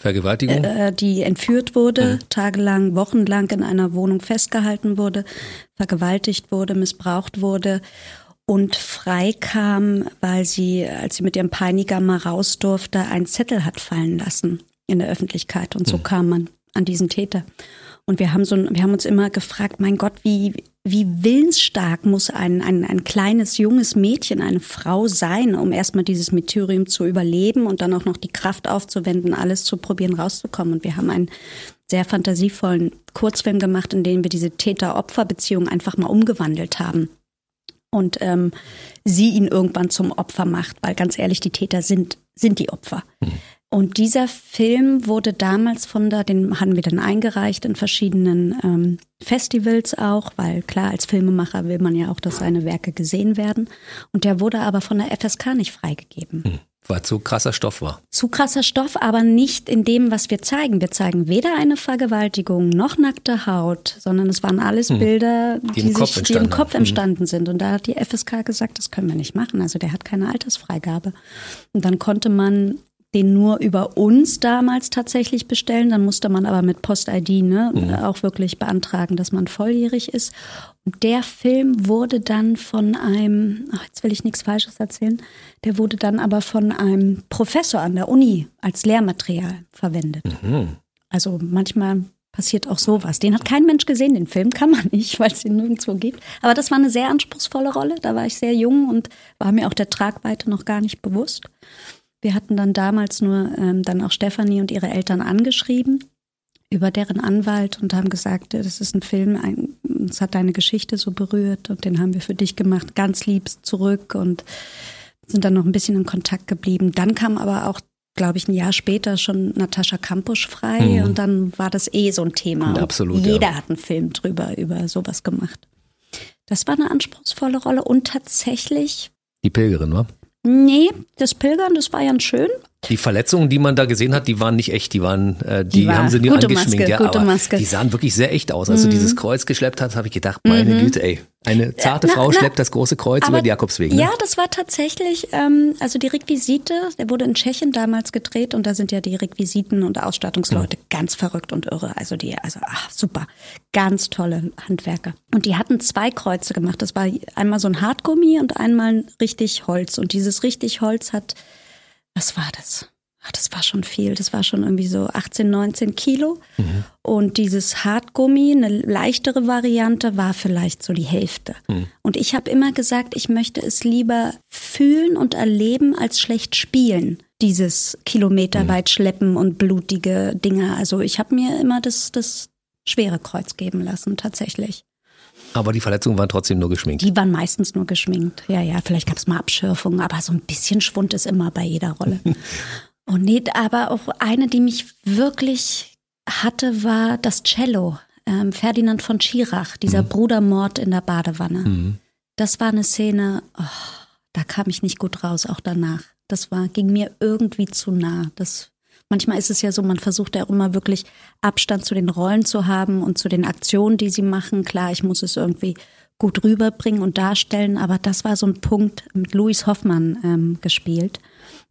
Vergewaltigung? äh, die entführt wurde, tagelang, wochenlang in einer Wohnung festgehalten wurde, vergewaltigt wurde, missbraucht wurde und freikam, weil sie, als sie mit ihrem Peiniger mal raus durfte, einen Zettel hat fallen lassen in der Öffentlichkeit. Und so kam man an diesen Täter. Und wir haben so, wir haben uns immer gefragt, mein Gott, wie, wie willensstark muss ein, ein, ein kleines, junges Mädchen, eine Frau sein, um erstmal dieses Meteorium zu überleben und dann auch noch die Kraft aufzuwenden, alles zu probieren, rauszukommen. Und wir haben einen sehr fantasievollen Kurzfilm gemacht, in dem wir diese Täter-Opfer-Beziehung einfach mal umgewandelt haben und ähm, sie ihn irgendwann zum Opfer macht, weil ganz ehrlich, die Täter sind, sind die Opfer. Und dieser Film wurde damals von da, den haben wir dann eingereicht in verschiedenen ähm, Festivals auch, weil klar, als Filmemacher will man ja auch, dass seine Werke gesehen werden. Und der wurde aber von der FSK nicht freigegeben. Weil zu krasser Stoff war. Zu krasser Stoff, aber nicht in dem, was wir zeigen. Wir zeigen weder eine Vergewaltigung noch nackte Haut, sondern es waren alles Bilder, Hm. Die die, im Kopf sich, die im Kopf. Mhm. entstanden sind. Und da hat die FSK gesagt, das können wir nicht machen. Also der hat keine Altersfreigabe. Und dann konnte man den nur über uns damals tatsächlich bestellen. Dann musste man aber mit Post-ID ne, Mhm. auch wirklich beantragen, dass man volljährig ist. Und der Film wurde dann von einem, ach, jetzt will ich nichts Falsches erzählen, der wurde dann aber von einem Professor an der Uni als Lehrmaterial verwendet. Also manchmal passiert auch sowas. Den hat kein Mensch gesehen, den Film kann man nicht, weil es ihn nirgendwo gibt. Aber das war eine sehr anspruchsvolle Rolle. Da war ich sehr jung und war mir auch der Tragweite noch gar nicht bewusst. Wir hatten dann damals nur ähm, dann auch Stefanie und ihre Eltern angeschrieben über deren Anwalt und haben gesagt, das ist ein Film, ein, uns hat deine Geschichte so berührt und den haben wir für dich gemacht, ganz liebst zurück und sind dann noch ein bisschen in Kontakt geblieben. Dann kam aber auch glaube ich, ein Jahr später schon Natascha Kampusch frei und dann war das eh so ein Thema. Und Absolut, Jeder ja. hat einen Film drüber, über sowas gemacht. Das war eine anspruchsvolle Rolle und tatsächlich, Die Pilgerin, wa? Nee, das Pilgern, das war ganz schön. Die Verletzungen, die man da gesehen hat, die waren nicht echt, die waren, äh, die, Die war haben sie nur angeschminkt, Maske, ja, aber Maske. Mhm. die sahen wirklich sehr echt aus. Als du dieses Kreuz geschleppt hast, habe ich gedacht, meine Güte, ey, eine zarte Na, Frau na, schleppt das große Kreuz über den Jakobsweg. Ne? Ja, das war tatsächlich, ähm, also die Requisite, der wurde in Tschechien damals gedreht und da sind ja die Requisiten und Ausstattungsleute ganz verrückt und irre. Also die, also ach, super, ganz tolle Handwerker. Und die hatten zwei Kreuze gemacht. Das war einmal so ein Hartgummi und einmal ein richtig Holz. Und dieses richtig Holz hat, was war das? Ach, das war schon viel. Das war schon irgendwie so 18, 19 Kilo. Und dieses Hartgummi, eine leichtere Variante, war vielleicht so die Hälfte. Und ich habe immer gesagt, ich möchte es lieber fühlen und erleben, als schlecht spielen. Dieses kilometerweit schleppen und blutige Dinger. Also ich habe mir immer das, das schwere Kreuz geben lassen, tatsächlich. Aber die Verletzungen waren trotzdem nur geschminkt. Die waren meistens nur geschminkt. Ja, ja, vielleicht gab es mal Abschürfungen, aber so ein bisschen Schwund ist immer bei jeder Rolle. Und nee, aber auch eine, die mich wirklich hatte, war das Cello. Ähm, Ferdinand von Schirach, dieser Brudermord in der Badewanne. Das war eine Szene, oh, da kam ich nicht gut raus, auch danach. Das war, ging mir irgendwie zu nah. Das, manchmal ist es ja so, man versucht ja auch immer wirklich Abstand zu den Rollen zu haben und zu den Aktionen, die sie machen. Klar, ich muss es irgendwie gut rüberbringen und darstellen, aber das war so ein Punkt mit Louis Hoffmann ähm, gespielt,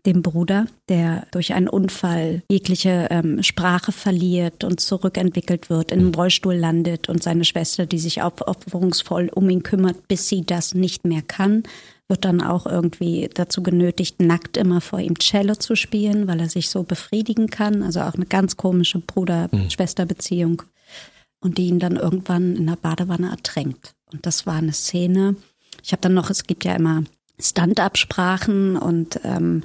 dem Bruder, der durch einen Unfall jegliche ähm, Sprache verliert und zurückentwickelt wird, in einem Rollstuhl landet und seine Schwester, die sich aufopferungsvoll um ihn kümmert, bis sie das nicht mehr kann, wird dann auch irgendwie dazu genötigt, nackt immer vor ihm Cello zu spielen, weil er sich so befriedigen kann. Also auch eine ganz komische Bruder-Schwester-Beziehung. Und die ihn dann irgendwann in der Badewanne ertränkt. Und das war eine Szene. Ich habe dann noch, es gibt ja immer Stand-up-Sprachen und ähm,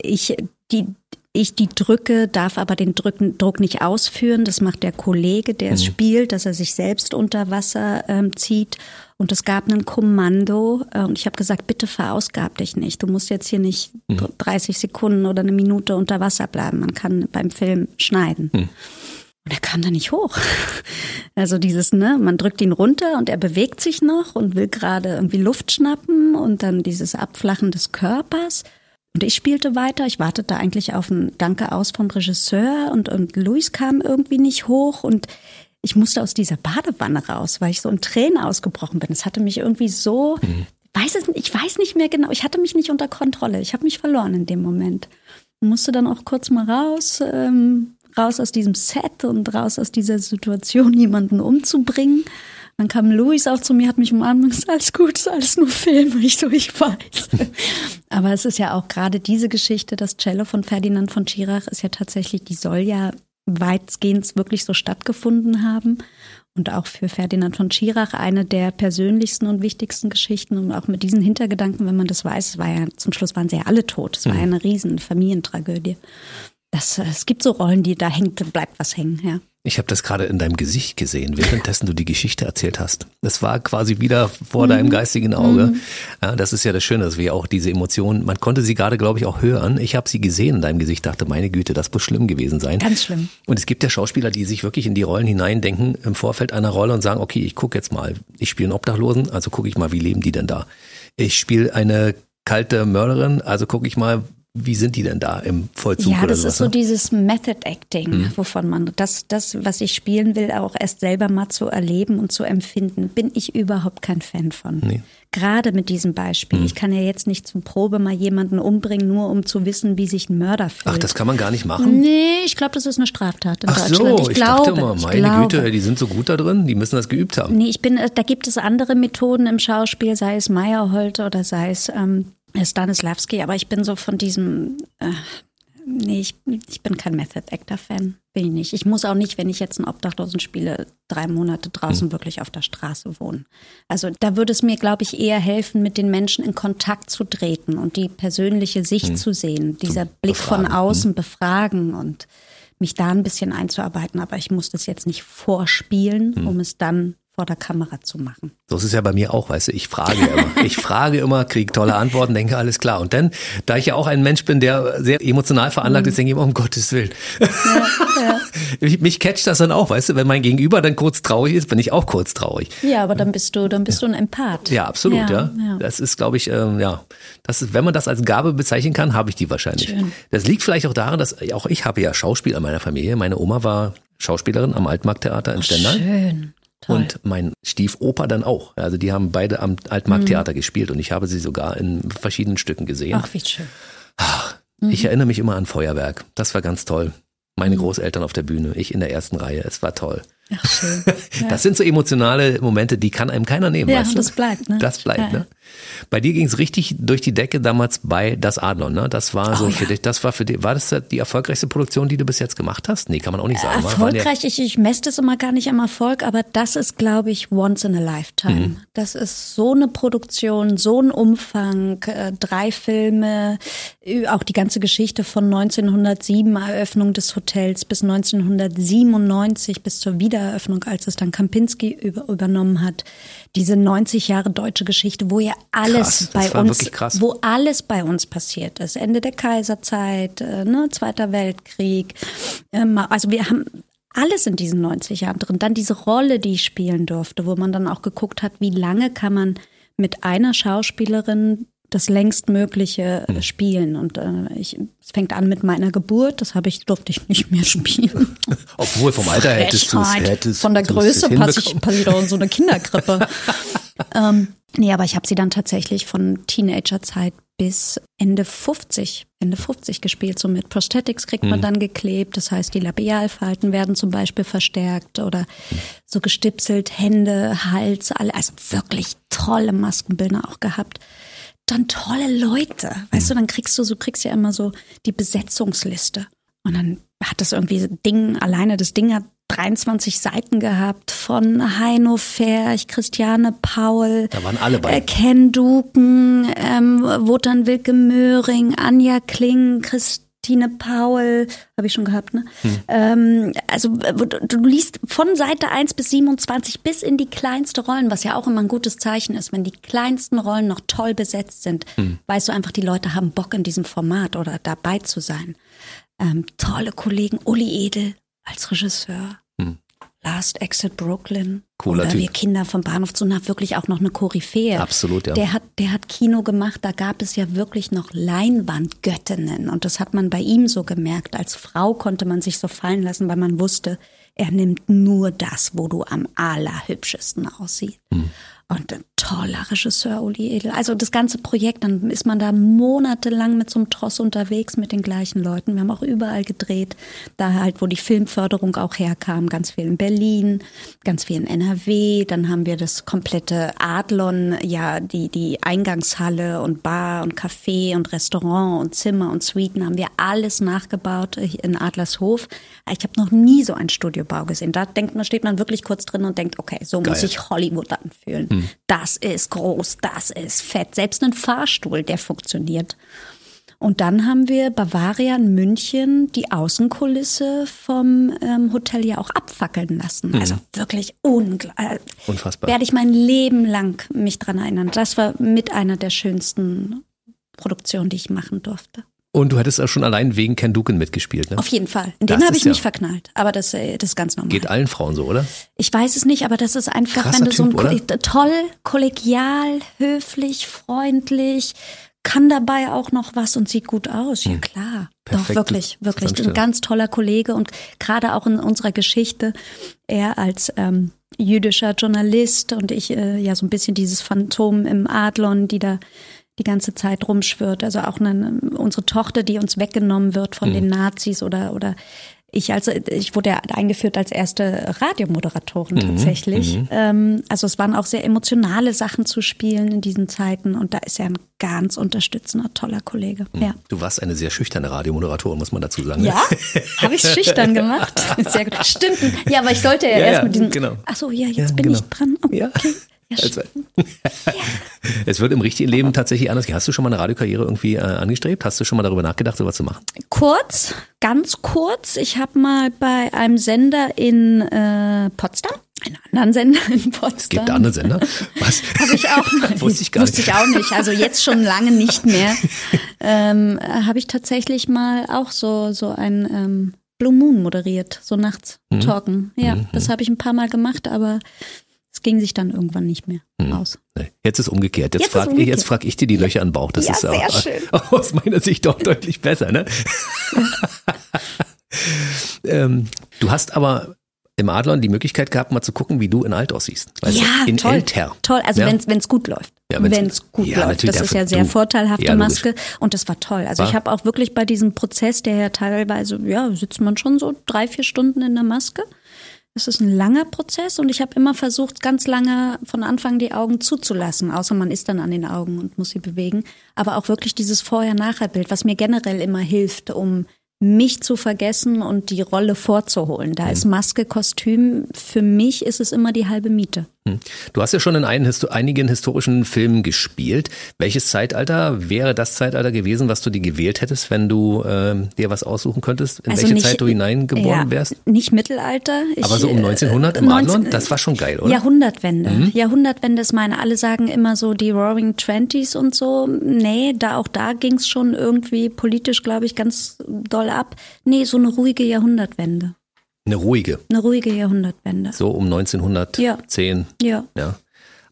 ich die ich die drücke, darf aber den Drücken, Druck nicht ausführen. Das macht der Kollege, der es spielt, dass er sich selbst unter Wasser ähm, zieht. Und es gab ein Kommando äh, und ich habe gesagt, bitte verausgab dich nicht. Du musst jetzt hier nicht 30 Sekunden oder eine Minute unter Wasser bleiben. Man kann beim Film schneiden. Und er kam da nicht hoch. Also dieses, ne, man drückt ihn runter und er bewegt sich noch und will gerade irgendwie Luft schnappen und dann dieses Abflachen des Körpers. Und ich spielte weiter. Ich wartete eigentlich auf ein Danke aus vom Regisseur und, und Luis kam irgendwie nicht hoch und ich musste aus dieser Badewanne raus, weil ich so in Tränen ausgebrochen bin. Es hatte mich irgendwie so, weiß es, ich weiß nicht mehr genau, ich hatte mich nicht unter Kontrolle. Ich habe mich verloren in dem Moment. Und musste dann auch kurz mal raus, ähm, raus aus diesem Set und raus aus dieser Situation, jemanden umzubringen. Dann kam Luis auch zu mir, hat mich umarmt und gesagt, alles gut, ist alles nur Film. Ich so, ich weiß. Aber es ist ja auch gerade diese Geschichte, das Cello von Ferdinand von Schirach ist ja tatsächlich, die soll ja weitgehend wirklich so stattgefunden haben. Und auch für Ferdinand von Schirach eine der persönlichsten und wichtigsten Geschichten. Und auch mit diesen Hintergedanken, wenn man das weiß, es war ja, zum Schluss waren sie ja alle tot. Es war ja eine riesen Familientragödie. Das, es gibt so Rollen, die da hängt, bleibt was hängen, ja. Ich habe das gerade in deinem Gesicht gesehen, währenddessen du die Geschichte erzählt hast. Das war quasi wieder vor deinem geistigen Auge. Ja, das ist ja das Schöne, dass wir auch diese Emotionen, man konnte sie gerade, glaube ich, auch hören. Ich habe sie gesehen in deinem Gesicht, dachte, meine Güte, das muss schlimm gewesen sein. Ganz schlimm. Und es gibt ja Schauspieler, die sich wirklich in die Rollen hineindenken im Vorfeld einer Rolle und sagen, okay, ich gucke jetzt mal, ich spiele einen Obdachlosen, also gucke ich mal, wie leben die denn da? Ich spiele eine kalte Mörderin, also gucke ich mal, wie sind die denn da im Vollzug Ja, das sowas? ist so ne? dieses Method Acting, wovon man das, das, was ich spielen will, auch erst selber mal zu erleben und zu empfinden, bin ich überhaupt kein Fan von. Nee. Gerade mit diesem Beispiel. Ich kann ja jetzt nicht zum Probe mal jemanden umbringen, nur um zu wissen, wie sich ein Mörder fühlt. Ach, das kann man gar nicht machen? nee, ich glaube, das ist eine Straftat in Ach Deutschland. so, ich, ich, glaube, dachte immer, meine glaube. Güte, die sind so gut da drin, die müssen das geübt haben. Nee, ich bin, äh, da gibt es andere Methoden im Schauspiel, sei es Meyerholt oder sei es ähm, Stanislavski, aber ich bin so von diesem, äh, nee, ich, ich bin kein Method Actor Fan, bin ich nicht. Ich muss auch nicht, wenn ich jetzt einen Obdachlosen spiele, drei Monate draußen wirklich auf der Straße wohnen. Also da würde es mir, glaube ich, eher helfen, mit den Menschen in Kontakt zu treten und die persönliche Sicht zu sehen, dieser Blick von Befragen. außen befragen und mich da ein bisschen einzuarbeiten. Aber ich muss das jetzt nicht vorspielen, um es dann vor der Kamera zu machen. So ist es ja bei mir auch, weißt du, ich frage immer. Ich frage immer, kriege tolle Antworten, denke, alles klar. Und dann, da ich ja auch ein Mensch bin, der sehr emotional veranlagt ist, denke ich immer, um Gottes Willen. Ja, ja. Mich catcht das dann auch, weißt du, wenn mein Gegenüber dann kurz traurig ist, bin ich auch kurz traurig. Ja, aber dann bist du, dann bist du ein Empath. Ja, absolut, ja. ja. Das ist, glaube ich, ähm, ja, das ist, wenn man das als Gabe bezeichnen kann, habe ich die wahrscheinlich. Schön. Das liegt vielleicht auch daran, dass auch ich habe ja Schauspiel in meiner Familie. Meine Oma war Schauspielerin am Altmarkttheater in Stendal. Schön. Toll. Und mein Stiefoper dann auch. Also die haben beide am Altmarkttheater mhm. gespielt und ich habe sie sogar in verschiedenen Stücken gesehen. Ach, wie schön. Ach, ich mhm. erinnere mich immer an Feuerwerk. Das war ganz toll. Meine mhm. Großeltern auf der Bühne, ich in der ersten Reihe. Es war toll. Ach, schön. Ja. Das sind so emotionale Momente, die kann einem keiner nehmen. Ja, weißt du? das bleibt. Ne? Das bleibt. Ja. Ne? Bei dir ging es richtig durch die Decke damals bei Das Adlon, ne? Das war so oh, für ja. dich, das war für dich, war das die erfolgreichste Produktion, die du bis jetzt gemacht hast? Nee, kann man auch nicht sagen. Erfolgreich, ich, ich messe das immer gar nicht am Erfolg, aber das ist, glaube ich, once in a lifetime. Mhm. Das ist so eine Produktion, so ein Umfang, äh, drei Filme, auch die ganze Geschichte von 1907, Eröffnung des Hotels, bis 1997, bis zur Wiedereröffnung, als es dann Kampinski über, übernommen hat diese 90 Jahre deutsche Geschichte, wo ja alles krass, bei uns, wo alles bei uns passiert ist. Ende der Kaiserzeit, äh, ne, Zweiter Weltkrieg. Ähm, also wir haben alles in diesen 90 Jahren drin. Dann diese Rolle, die ich spielen durfte, wo man dann auch geguckt hat, wie lange kann man mit einer Schauspielerin das längstmögliche äh, hm. spielen. Und äh, ich, es fängt an mit meiner Geburt, das habe ich, durfte ich nicht mehr spielen. Obwohl vom Alter hättest du es. Von der Größe passe ich, pass ich doch in so eine Kinderkrippe. ähm, nee, aber ich habe sie dann tatsächlich von Teenagerzeit bis Ende 50, Ende 50 gespielt. So mit Prosthetics kriegt man mhm. dann geklebt. Das heißt, die Labialfalten werden zum Beispiel verstärkt oder so gestipselt, Hände, Hals, alle. Also wirklich tolle Maskenbilder auch gehabt dann tolle Leute. Weißt du, dann kriegst du so, kriegst ja immer so die Besetzungsliste. Und dann hat das irgendwie Ding, alleine das Ding hat 23 Seiten gehabt von Heino Ferch, Christiane Paul, da waren alle bei. Äh, Ken Duken, ähm, Wotan Wilke Möhring, Anja Kling, Christ Tine Paul, habe ich schon gehabt, ne? Hm. Ähm, also du, du liest von Seite 1 bis 27 bis in die kleinste Rollen, was ja auch immer ein gutes Zeichen ist. Wenn die kleinsten Rollen noch toll besetzt sind, hm. weißt du einfach, die Leute haben Bock in diesem Format oder dabei zu sein. Ähm, tolle Kollegen, Uli Edel als Regisseur. Last Exit Brooklyn. Cooler Oder Typ. wir Kinder von Bahnhof zu nach wirklich auch noch eine Koryphäe. Absolut, ja. Der hat, der hat Kino gemacht, da gab es ja wirklich noch Leinwandgöttinnen. Und das hat man bei ihm so gemerkt. Als Frau konnte man sich so fallen lassen, weil man wusste, er nimmt nur das, wo du am allerhübschesten aussiehst. Hm. Und ein toller Regisseur, Uli Edel. Also das ganze Projekt, dann ist man da monatelang mit so einem Tross unterwegs mit den gleichen Leuten. Wir haben auch überall gedreht, da halt, wo die Filmförderung auch herkam, ganz viel in Berlin, ganz viel in NRW. Dann haben wir das komplette Adlon, ja, die, die Eingangshalle und Bar und Café und Restaurant und Zimmer und Suiten haben wir alles nachgebaut in Adlershof. Ich habe noch nie so einen Studiobau gesehen. Da denkt man, steht man wirklich kurz drin und denkt, okay, so Geil. muss sich Hollywood anfühlen. Hm. Das ist groß, das ist fett. Selbst ein Fahrstuhl, der funktioniert. Und dann haben wir Bavaria in München die Außenkulisse vom ähm, Hotel ja auch abfackeln lassen. Mhm. Also wirklich unglaublich. Äh, Unfassbar. Werde ich mein Leben lang mich dran erinnern. Das war mit einer der schönsten Produktionen, die ich machen durfte. Und du hättest auch schon allein wegen Ken Duken mitgespielt, ne? Auf jeden Fall. In den habe ich ja mich verknallt. Aber das, äh, das ist ganz normal. Geht allen Frauen so, oder? Ich weiß es nicht, aber das ist einfach, Krasser wenn du so ein typ, toll, kollegial, höflich, freundlich, kann dabei auch noch was und sieht gut aus. Ja hm. klar. Perfekt. Doch, wirklich, wirklich. Ein ganz toller Kollege und gerade auch in unserer Geschichte, er als ähm, jüdischer Journalist und ich äh, ja so ein bisschen dieses Phantom im Adlon, die da die ganze Zeit rumschwirrt. Also auch eine, unsere Tochter, die uns weggenommen wird von mhm. den Nazis oder, oder ich also ich wurde ja eingeführt als erste Radiomoderatorin mhm, tatsächlich. Mhm. Ähm, also es waren auch sehr emotionale Sachen zu spielen in diesen Zeiten und da ist er ein ganz unterstützender, toller Kollege. Mhm. Ja. Du warst eine sehr schüchterne Radiomoderatorin, muss man dazu sagen. Ne? Ja, habe ich schüchtern gemacht. Sehr gut. Stimmt. Ja, aber ich sollte ja, ja erst mit diesem. Genau. Ach so, ja, jetzt ja, bin genau. ich dran. Okay. Ja. Also, es wird im richtigen Leben tatsächlich anders. Hast du schon mal eine Radiokarriere irgendwie äh, angestrebt? Hast du schon mal darüber nachgedacht, sowas zu machen? Kurz, ganz kurz. Ich habe mal bei einem Sender in äh, Potsdam einen anderen Sender in Potsdam. Es gibt andere Sender. Was? Habe ich auch. Wusste ich gar Wusste nicht. ich auch nicht. Also jetzt schon lange nicht mehr. ähm, Habe ich tatsächlich mal auch so, so ein ähm, Blue Moon moderiert, so nachts Mhm. talken. Ja, das habe ich ein paar Mal gemacht, aber es ging sich dann irgendwann nicht mehr aus. Nee, Jetzt ist umgekehrt. Jetzt, Jetzt ist frag, ich, umgekehrt. jetzt frag ich dir die Löcher an den Bauch. Das Ja, ist auch, schön. aus meiner Sicht doch deutlich besser. Ne? ähm, du hast aber im Adlon die Möglichkeit gehabt, mal zu gucken, wie du in alt aussiehst. Weißt ja, du? In toll. älter. Toll, also Ja? wenn es gut läuft. Ja, wenn es gut ja, läuft. Das ist ja sehr du- vorteilhafte ja. Maske und das war toll. Also War- ich habe auch wirklich bei diesem Prozess, der ja teilweise, ja, sitzt man schon so drei, vier Stunden in der Maske. Es ist ein langer Prozess und ich habe immer versucht, ganz lange von Anfang die Augen zuzulassen, außer man ist dann an den Augen und muss sie bewegen. Aber auch wirklich dieses Vorher-Nachher-Bild, was mir generell immer hilft, um mich zu vergessen und die Rolle vorzuholen. Da ist Maske, Kostüm, für mich ist es immer die halbe Miete. Hm. Du hast ja schon in einigen historischen Filmen gespielt. Welches Zeitalter wäre das Zeitalter gewesen, was du dir gewählt hättest, wenn du ähm, dir was aussuchen könntest? In welche Zeit du hineingeboren ja, wärst? Nicht Mittelalter. Ich, Aber so um äh, 1900 im 19 Adlon? Das war schon geil, oder? Mhm. Jahrhundertwende. Jahrhundertwende ist meine. Alle sagen immer so die Roaring Twenties und so. Nee, da auch da ging's schon irgendwie politisch, glaube ich, ganz doll ab. Nee, so eine ruhige Jahrhundertwende. Eine ruhige. Eine ruhige Jahrhundertwende. So um 1910. Ja. Ja.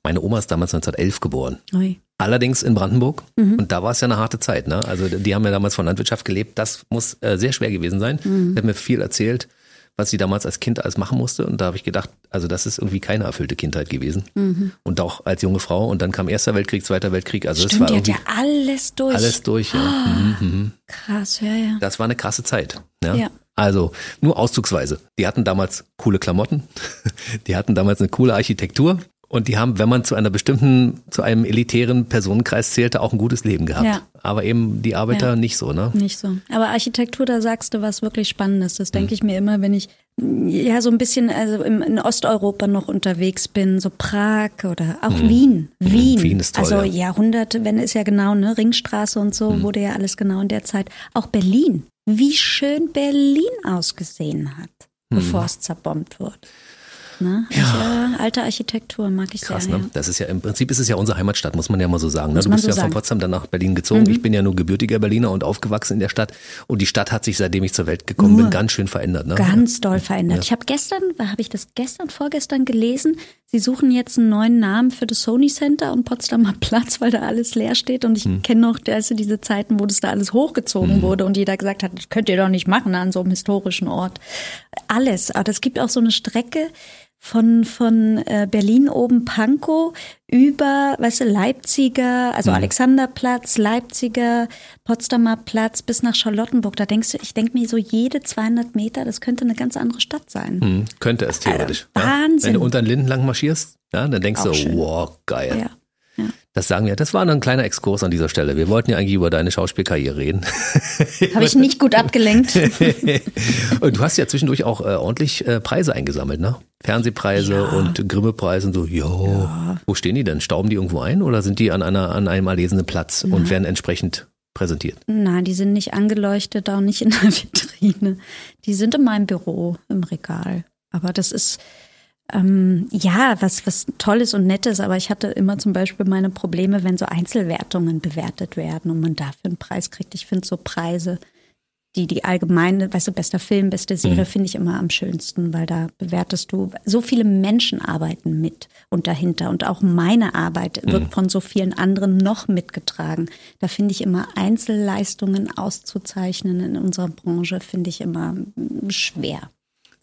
Meine Oma ist damals 1911 geboren. Ui. Allerdings in Brandenburg. Mhm. Und da war es ja eine harte Zeit. Ne? Also die haben ja damals von Landwirtschaft gelebt. Das muss äh, sehr schwer gewesen sein. Mhm. Sie hat mir viel erzählt, was sie damals als Kind alles machen musste. Und da habe ich gedacht, also das ist irgendwie keine erfüllte Kindheit gewesen. Mhm. Und auch als junge Frau. Und dann kam Erster Weltkrieg, Zweiter Weltkrieg. Also das Stimmt, war die hat ja alles durch. alles durch. Ja. Mhm. Krass, ja, ja. Das war eine krasse Zeit. Ja? Ja. Also nur auszugsweise. Die hatten damals coole Klamotten, die hatten damals eine coole Architektur und die haben, wenn man zu einer bestimmten, zu einem elitären Personenkreis zählte, auch ein gutes Leben gehabt. Ja. Aber eben die Arbeiter Ja. nicht so, ne? Nicht so. Aber Architektur, da sagst du was wirklich Spannendes. Das Mhm. denke ich mir immer, wenn ich ja so ein bisschen also im, in Osteuropa noch unterwegs bin, so Prag oder auch Wien. Wien. Mhm. Wien ist toll, also ja. Mhm. Jahrhunderte, wenn ist ja genau, ne, Ringstraße und so wurde ja alles genau in der Zeit. Auch Berlin. Wie schön Berlin ausgesehen hat, Mhm. bevor es zerbombt wurde. Ne? Ja. alte Architektur mag ich Krass, sehr. ne? Das ist ja im Prinzip ist es ja unsere Heimatstadt, muss man ja mal so sagen. Ne? Du bist so ja von sagen. Mhm. Potsdam dann nach Berlin gezogen. Ich bin ja nur gebürtiger Berliner und aufgewachsen in der Stadt. Und die Stadt hat sich, seitdem ich zur Welt gekommen Nur bin, ganz schön verändert. Ne? Ganz doll verändert. Ich habe gestern, habe ich das gestern, vorgestern gelesen, sie suchen jetzt einen neuen Namen für das Sony Center und Potsdamer Platz, weil da alles leer steht. Und ich Hm. kenne noch also diese Zeiten, wo das da alles hochgezogen wurde und jeder gesagt hat, das könnt ihr doch nicht machen an so einem historischen Ort. Alles. Aber es gibt auch so eine Strecke von, von äh, Berlin oben Pankow über, weißt du, Leipziger, also Alexanderplatz, Leipziger, Potsdamer Platz bis nach Charlottenburg. Da denkst du, ich denke mir so jede 200 Meter, das könnte eine ganz andere Stadt sein. Hm, könnte es theoretisch. Ja? Wahnsinn. Wenn du unter den Linden lang marschierst, ja, dann denkst Auch du, schön. wow, geil. Ja. Das sagen wir. Das war nur ein kleiner Exkurs an dieser Stelle. Wir wollten ja eigentlich über deine Schauspielkarriere reden. Habe ich nicht gut abgelenkt. und du hast ja zwischendurch auch äh, ordentlich äh, Preise eingesammelt, ne? Fernsehpreise Ja. und Grimme-Preise und so. Jo. Wo stehen die denn? Stauben die irgendwo ein oder sind die an einer an einem erlesenen Platz und werden entsprechend präsentiert? Nein, die sind nicht angeleuchtet, auch nicht in der Vitrine. Die sind in meinem Büro im Regal. Aber das ist ähm, ja was was Tolles und Nettes. Aber ich hatte immer zum Beispiel meine Probleme, wenn so Einzelwertungen bewertet werden und man dafür einen Preis kriegt. Ich finde so Preise, die die allgemeine, weißt du, bester Film, beste Serie, finde ich immer am schönsten, weil da bewertest du, so viele Menschen arbeiten mit und dahinter und auch meine Arbeit wird von so vielen anderen noch mitgetragen. Da finde ich immer Einzelleistungen auszuzeichnen in unserer Branche, finde ich immer mm, schwer.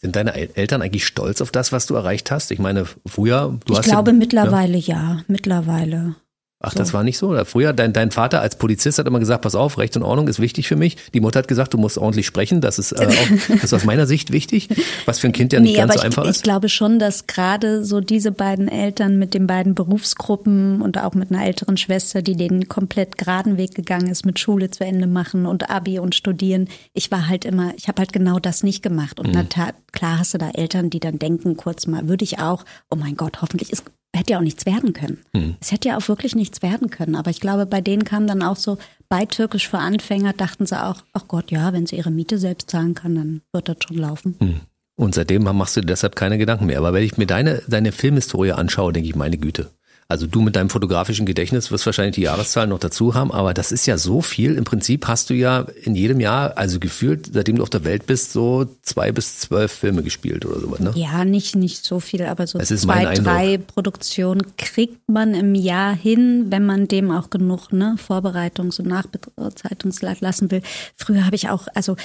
Sind deine El Eltern eigentlich stolz auf das, was du erreicht hast? Ich meine, früher, du ich hast glaube ja, mittlerweile ja, mittlerweile. Ach, das war nicht so. Früher, dein, dein Vater als Polizist hat immer gesagt, pass auf, Recht und Ordnung ist wichtig für mich. Die Mutter hat gesagt, du musst ordentlich sprechen. Das ist, äh, auch, das ist aus meiner Sicht wichtig, was für ein Kind ja nicht ganz aber so einfach ich, ist. ich glaube schon, dass gerade so diese beiden Eltern mit den beiden Berufsgruppen und auch mit einer älteren Schwester, die den komplett geraden Weg gegangen ist, mit Schule zu Ende machen und Abi und studieren. Ich war halt immer, ich habe halt genau das nicht gemacht. Und Mhm. na, klar hast du da Eltern, die dann denken, kurz mal, würde ich auch, oh mein Gott, hoffentlich ist hätte ja auch nichts werden können. Mhm. Es hätte ja auch wirklich nichts werden können. Aber ich glaube, bei denen kam dann auch so, bei Türkisch für Anfänger dachten sie auch, ach Gott, ja, wenn sie ihre Miete selbst zahlen kann, dann wird das schon laufen. Hm. Und seitdem machst du deshalb keine Gedanken mehr. Aber wenn ich mir deine, deine Filmhistorie anschaue, denke ich, meine Güte. Also du mit deinem fotografischen Gedächtnis wirst wahrscheinlich die Jahreszahlen noch dazu haben, aber das ist ja so viel. Im Prinzip hast du ja in jedem Jahr, also gefühlt, seitdem du auf der Welt bist, so zwei bis zwölf Filme gespielt oder sowas, ne? Ja, nicht, nicht so viel, aber so zwei, drei Produktionen kriegt man im Jahr hin, wenn man dem auch genug ne, Vorbereitungs- und Nachbereitungszeit lassen will. Früher habe ich auch, also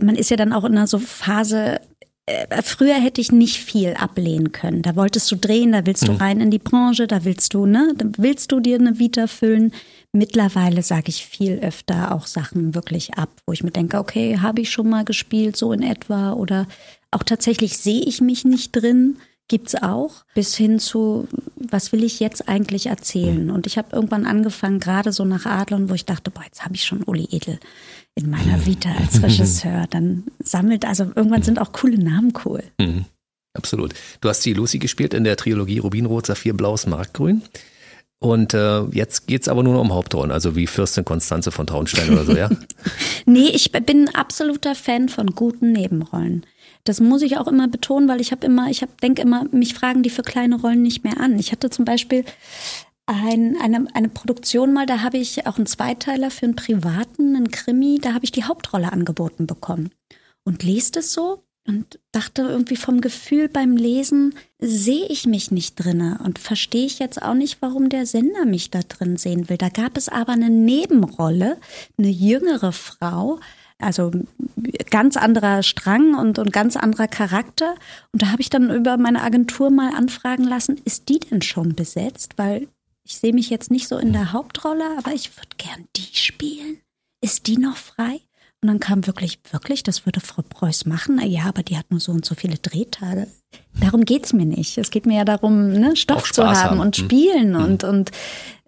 man ist ja dann auch in einer so Phase, früher hätte ich nicht viel ablehnen können. Da wolltest du drehen, da willst du rein in die Branche, da willst du, ne, da willst du dir eine Vita füllen. Mittlerweile sage ich viel öfter auch Sachen wirklich ab, wo ich mir denke, okay, habe ich schon mal gespielt, so in etwa, oder auch tatsächlich sehe ich mich nicht drin, gibt's auch, bis hin zu, was will ich jetzt eigentlich erzählen? Und ich habe irgendwann angefangen, gerade so nach Adlon, wo ich dachte, boah, jetzt habe ich schon Uli Edel in meiner Vita als Regisseur. Dann sammelt, also irgendwann sind auch coole Namen cool. Mhm. Absolut. Du hast die Lucy gespielt in der Trilogie Rubinrot, Saphir, Blaues, Markgrün. Und äh, jetzt geht's aber nur noch um Hauptrollen, also wie Fürstin Konstanze von Traunstein oder so, ja? Nee, ich bin ein absoluter Fan von guten Nebenrollen. Das muss ich auch immer betonen, weil ich habe immer, ich hab, denke immer, mich fragen die für kleine Rollen nicht mehr an. Ich hatte zum Beispiel ein, eine, eine Produktion mal, da habe ich auch einen Zweiteiler für einen Privaten, einen Krimi, da habe ich die Hauptrolle angeboten bekommen. Und lest es so und dachte irgendwie vom Gefühl beim Lesen, sehe ich mich nicht drinne und verstehe ich jetzt auch nicht, warum der Sender mich da drin sehen will. Da gab es aber eine Nebenrolle, eine jüngere Frau, also ganz anderer Strang und, und ganz anderer Charakter. Und da habe ich dann über meine Agentur mal anfragen lassen, ist die denn schon besetzt? Weil ich sehe mich jetzt nicht so in der Hauptrolle, aber ich würde gern die spielen. Ist die noch frei? Und dann kam wirklich, wirklich, das würde Frau Preuß machen. Ja, aber die hat nur so und so viele Drehtage. Darum geht's mir nicht. Es geht mir ja darum, ne, Stoff zu haben haben. und Mhm. spielen und, und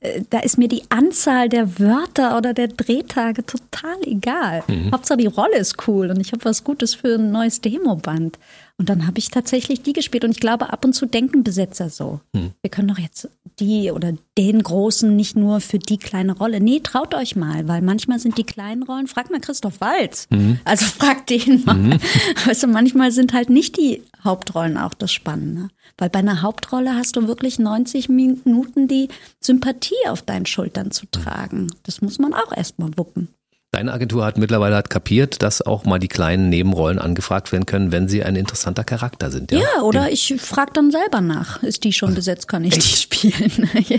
äh, da ist mir die Anzahl der Wörter oder der Drehtage total egal. Mhm. Hauptsache die Rolle ist cool und ich habe was Gutes für ein neues Demoband. Und dann habe ich tatsächlich die gespielt und ich glaube, ab und zu denken Besetzer so. Mhm. Wir können doch jetzt die oder den Großen nicht nur für die kleine Rolle. Nee, traut euch mal, weil manchmal sind die kleinen Rollen, frag mal Christoph Walz. Mhm. Also frag den mal. Weißt du, manchmal sind halt nicht die Hauptrollen auch das Spannende. Weil bei einer Hauptrolle hast du wirklich 90 Minuten die Sympathie auf deinen Schultern zu tragen. Das muss man auch erstmal wuppen. Deine Agentur hat mittlerweile hat kapiert, dass auch mal die kleinen Nebenrollen angefragt werden können, wenn sie ein interessanter Charakter sind. Ja, Ja, oder ich frage dann selber nach. Ist die schon besetzt, kann ich die spielen? ja.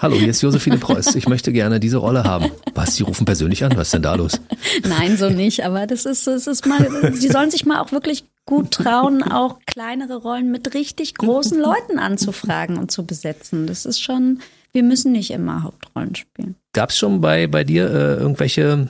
Hallo, hier ist Josephine Preuß. Ich möchte gerne diese Rolle haben. Was? Sie rufen persönlich an? Was ist denn da los? Nein, so nicht. Aber das ist, das ist mal, sie sollen sich mal auch wirklich gut trauen, auch kleinere Rollen mit richtig großen Leuten anzufragen und zu besetzen. Das ist schon, wir müssen nicht immer Hauptrollen spielen. Gab es schon bei, bei dir äh, irgendwelche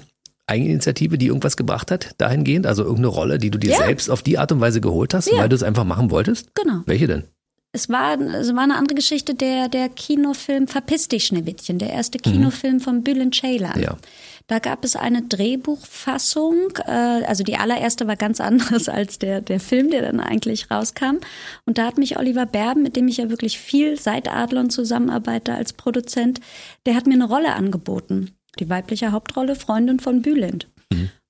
Eigeninitiative, die irgendwas gebracht hat, dahingehend? Also irgendeine Rolle, die du dir Ja. selbst auf die Art und Weise geholt hast, Ja. weil du es einfach machen wolltest? Genau. Welche denn? Es war, es war eine andere Geschichte, der, der Kinofilm Verpiss dich, Schneewittchen, der erste Kinofilm von Bülent Ceylan. Ja. Da gab es eine Drehbuchfassung, äh, also die allererste war ganz anders als der, der Film, der dann eigentlich rauskam. Und da hat mich Oliver Berben, mit dem ich ja wirklich viel seit Adlon zusammenarbeite als Produzent, der hat mir eine Rolle angeboten. Die weibliche Hauptrolle, Freundin von Bülent.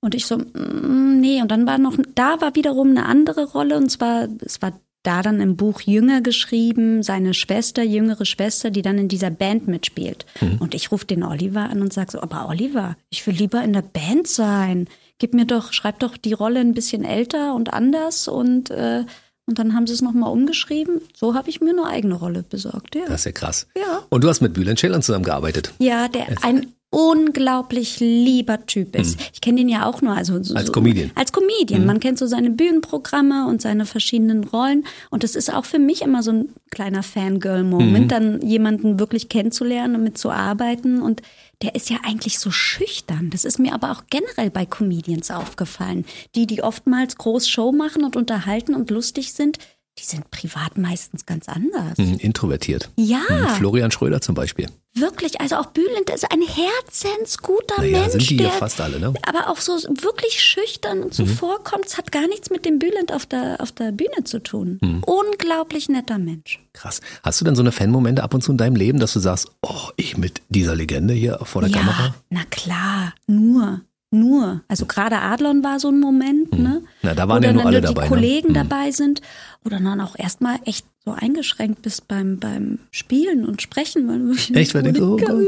Und ich so, mm, nee, und dann war noch, da war wiederum eine andere Rolle, und zwar, es war da dann im Buch Jünger geschrieben, seine Schwester, jüngere Schwester, die dann in dieser Band mitspielt. Und ich rufe den Oliver an und sage so, aber Oliver, ich will lieber in der Band sein. Gib mir doch, schreib doch die Rolle ein bisschen älter und anders und äh, und dann haben sie es nochmal umgeschrieben. So habe ich mir eine eigene Rolle besorgt. Ja, Das ist ja krass. Ja. Und du hast mit Bülent Ceylan zusammengearbeitet. ja der ein unglaublich lieber Typ ist. Ich kenne den ja auch nur also so, Als Comedian. Als Comedian. Man kennt so seine Bühnenprogramme und seine verschiedenen Rollen. Und das ist auch für mich immer so ein kleiner Fangirl-Moment, dann jemanden wirklich kennenzulernen und mitzuarbeiten. Und der ist ja eigentlich so schüchtern. Das ist mir aber auch generell bei Comedians aufgefallen. Die, die oftmals groß Show machen und unterhalten und lustig sind, die sind privat meistens ganz anders. Hm, Introvertiert. Ja. Hm, Florian Schröder zum Beispiel. Wirklich, also auch Bülent ist ein herzensguter Naja, Mensch, sind die der ja fast alle, ne? aber auch so wirklich schüchtern und zuvorkommt. Es hat gar nichts mit dem Bülent auf der, auf der Bühne zu tun. Unglaublich netter Mensch. Krass. Hast du denn so eine Fanmomente ab und zu in deinem Leben, dass du sagst, oh, ich mit dieser Legende hier vor der ja, Kamera? na klar, nur. Nur, also gerade Adlon war so ein Moment, ne? Na, da waren wo ja dann nur alle die dabei, ne? Kollegen Hm. dabei sind, wo dann auch erstmal echt so eingeschränkt bist beim, beim Spielen und Sprechen. Weil du wirklich Echt? Weil nicht du so, oh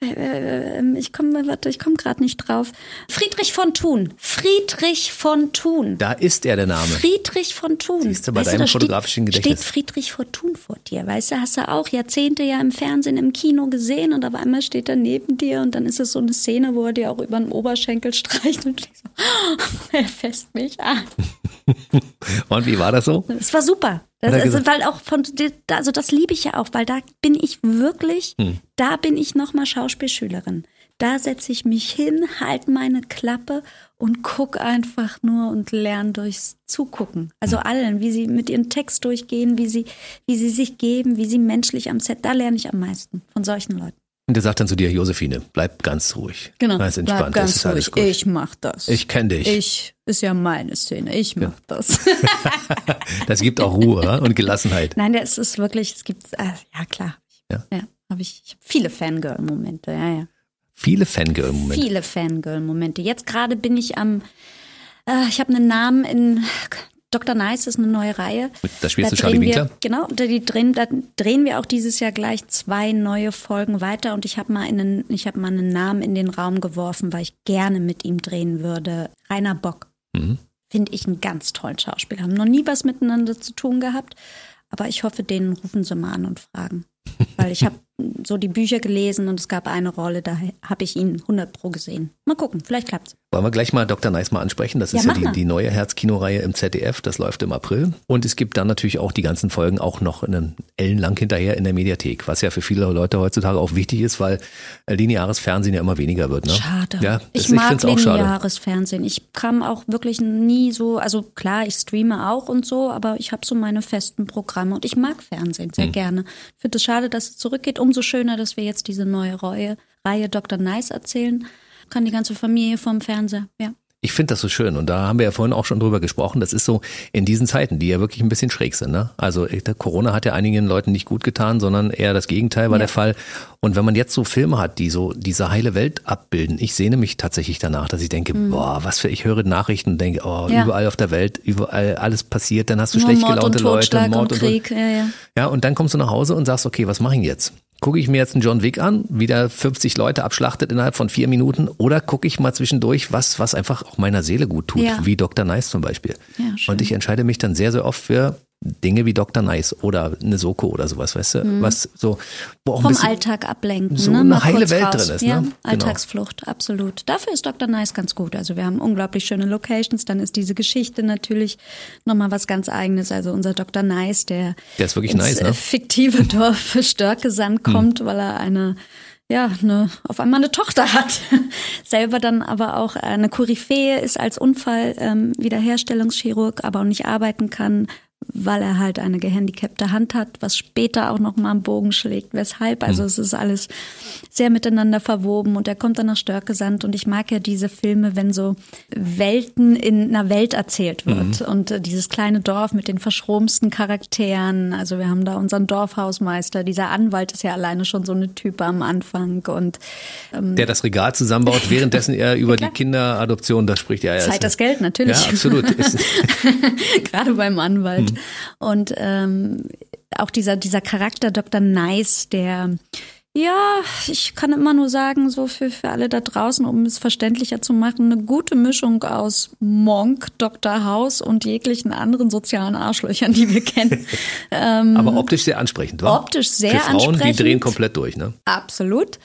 äh, äh, äh, ich komme, warte, ich komme gerade nicht drauf. Friedrich von Thun. Friedrich von Thun. Da ist er der Name. Friedrich von Thun. Siehst du, bei deinem da fotografischen steht, Gedächtnis. Steht Friedrich von Thun vor dir, weißt du, hast du auch Jahrzehnte ja im Fernsehen, im Kino gesehen und auf einmal steht er neben dir und dann ist es so eine Szene, wo er dir auch über den Oberschenkel streicht und du so, er fässt mich an. Und wie war das so? Es war super. Das, er also, gesagt? weil auch von, also das liebe ich ja auch, weil da bin ich wirklich, Hm. da bin ich nochmal Schauspielschülerin. Da setze ich mich hin, halt meine Klappe und guck einfach nur und lerne durchs Zugucken. Also Hm. allen, wie sie mit ihrem Text durchgehen, wie sie, wie sie sich geben, wie sie menschlich am Set, da lerne ich am meisten von solchen Leuten. Und der sagt dann zu dir, Josephine, bleib ganz ruhig. Ganz entspannt, ist alles gut. Ich mach das. Ich kenn dich. Ich ist ja meine Szene. Ich mach das. Das gibt auch Ruhe und Gelassenheit. Nein, das ist wirklich, es gibt, äh, ja klar. Ja. Ja, habe ich, ich hab viele Fangirl-Momente, ja, ja. Viele Fangirl-Momente. Viele Fangirl-Momente. Jetzt gerade bin ich am, äh, ich habe einen Namen in Dr. Nice ist eine neue Reihe. Da spielst du Da Charlie drehen Winkler? Wir, genau, da, die drehen, da drehen wir auch dieses Jahr gleich zwei neue Folgen weiter und ich habe mal einen, ich habe mal einen Namen in den Raum geworfen, weil ich gerne mit ihm drehen würde. Rainer Bock. Mhm. Finde ich einen ganz tollen Schauspieler. Haben noch nie was miteinander zu tun gehabt, aber ich hoffe, den rufen sie mal an und fragen. Weil ich habe so die Bücher gelesen und es gab eine Rolle, da habe ich ihn 100 pro gesehen. Mal gucken, vielleicht klappt's. Wollen wir gleich mal Dr. Nice mal ansprechen? Das ist ja, die, die neue Herzkinoreihe im ZDF. Das läuft im April. Und es gibt dann natürlich auch die ganzen Folgen auch noch einen ellenlang hinterher in der Mediathek, was ja für viele Leute heutzutage auch wichtig ist, weil äh, lineares Fernsehen ja immer weniger wird. Ne? Schade. Ja, ich das- mag find's auch schade. lineares Fernsehen. Ich kam auch wirklich nie so, also klar, ich streame auch und so, aber ich habe so meine festen Programme und ich mag Fernsehen sehr Hm. gerne. Ich finde es schade, dass es zurückgeht. Umso schöner, dass wir jetzt diese neue Reihe, Reihe Dr. Nice erzählen. Kann die ganze Familie vom Fernseher, ja. Ich finde das so schön und da haben wir ja vorhin auch schon drüber gesprochen. Das ist so in diesen Zeiten, die ja wirklich ein bisschen schräg sind. Ne? Also äh, Corona hat ja einigen Leuten nicht gut getan, sondern eher das Gegenteil war Ja. der Fall. Und wenn man jetzt so Filme hat, die so diese heile Welt abbilden, ich sehne mich tatsächlich danach, dass ich denke, boah, was für ich höre Nachrichten und denke, oh, Mhm. Ja. überall auf der Welt, überall alles passiert, dann hast du Nur schlecht Mord gelaunte und Leute, Mord und Krieg, ja, ja. ja, und dann kommst du nach Hause und sagst, okay, was mache ich jetzt? Gucke ich mir jetzt einen John Wick an, wieder 50 Leute abschlachtet innerhalb von vier Minuten, oder gucke ich mal zwischendurch, was, was einfach auch meiner Seele gut tut, Ja. wie Dr. Nice zum Beispiel. Ja, und ich entscheide mich dann sehr, sehr oft für Dinge wie Dr. Nice oder eine Soko oder sowas, weißt du, was so, wo auch Mhm. Vom Alltag ablenken. so ne? eine Mal heile Welt raus. drin ist, Ja, ne? Alltagsflucht, absolut. Dafür ist Dr. Nice ganz gut. Also wir haben unglaublich schöne Locations. Dann ist diese Geschichte natürlich nochmal was ganz eigenes. Also unser Dr. Nice, der, Der ist wirklich ins nice, ne? äh, fiktive Dorf Störkesand kommt, weil er eine ja, eine, auf einmal eine Tochter hat. Selber dann aber auch eine Koryphäe ist als Unfall ähm, Wiederherstellungschirurg, aber auch nicht arbeiten kann, weil er halt eine gehandicapte Hand hat, was später auch noch mal einen Bogen schlägt. Weshalb? Also es ist alles sehr miteinander verwoben und er kommt dann nach Störkesand und ich mag ja diese Filme, wenn so Welten in einer Welt erzählt wird und äh, dieses kleine Dorf mit den verschromsten Charakteren. Also wir haben da unseren Dorfhausmeister, dieser Anwalt ist ja alleine schon so eine Type am Anfang und der das Regal zusammenbaut, währenddessen er über die Kinderadoption da spricht. Ja, ja, Zeit das Geld natürlich. Ja, absolut. Gerade beim Anwalt. Und ähm, auch dieser, dieser Charakter Dr. Nice, der ja, ich kann immer nur sagen, so für, für alle da draußen, um es verständlicher zu machen, eine gute Mischung aus Monk, Dr. House und jeglichen anderen sozialen Arschlöchern, die wir kennen. ähm, aber optisch sehr ansprechend, wa? Optisch sehr Für Frauen, die ansprechend. drehen komplett durch, ne? Absolut.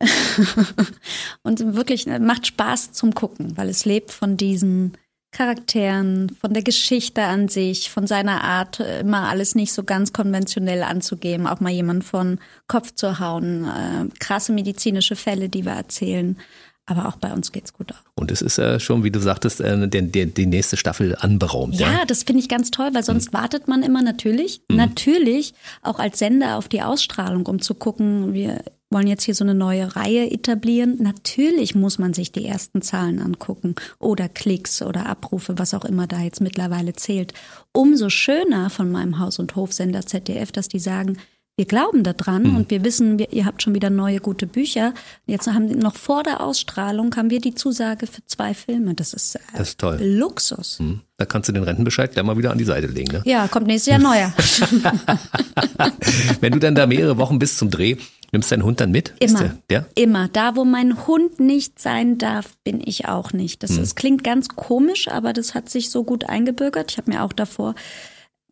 und wirklich äh, macht Spaß zum Gucken, weil es lebt von diesen Charakteren, von der Geschichte an sich, von seiner Art, äh, immer alles nicht so ganz konventionell anzugeben, auch mal jemand von Kopf zu hauen, äh, krasse medizinische Fälle, die wir erzählen. Aber auch bei uns geht's gut aus. Und es ist ja schon, wie du sagtest, äh, der, der, die nächste Staffel anberaumt. Ja, Ja, das finde ich ganz toll, weil sonst wartet man immer natürlich, natürlich auch als Sender auf die Ausstrahlung, um zu gucken, wir wollen jetzt hier so eine neue Reihe etablieren. Natürlich muss man sich die ersten Zahlen angucken oder Klicks oder Abrufe, was auch immer da jetzt mittlerweile zählt. Umso schöner von meinem Haus- und Hofsender ZDF, dass die sagen, wir glauben daran und wir wissen, wir, ihr habt schon wieder neue gute Bücher. Jetzt haben noch vor der Ausstrahlung haben wir die Zusage für zwei Filme. Das ist, äh, Das ist toll. Luxus. Hm. Da kannst du den Rentenbescheid gleich mal wieder an die Seite legen. Ne? Ja, kommt nächstes Jahr neuer. Wenn du dann da mehrere Wochen bis zum Dreh, nimmst deinen Hund dann mit? Immer. Der, ja? Immer. Da, wo mein Hund nicht sein darf, bin ich auch nicht. Das ist, klingt ganz komisch, aber das hat sich so gut eingebürgert. Ich habe mir auch davor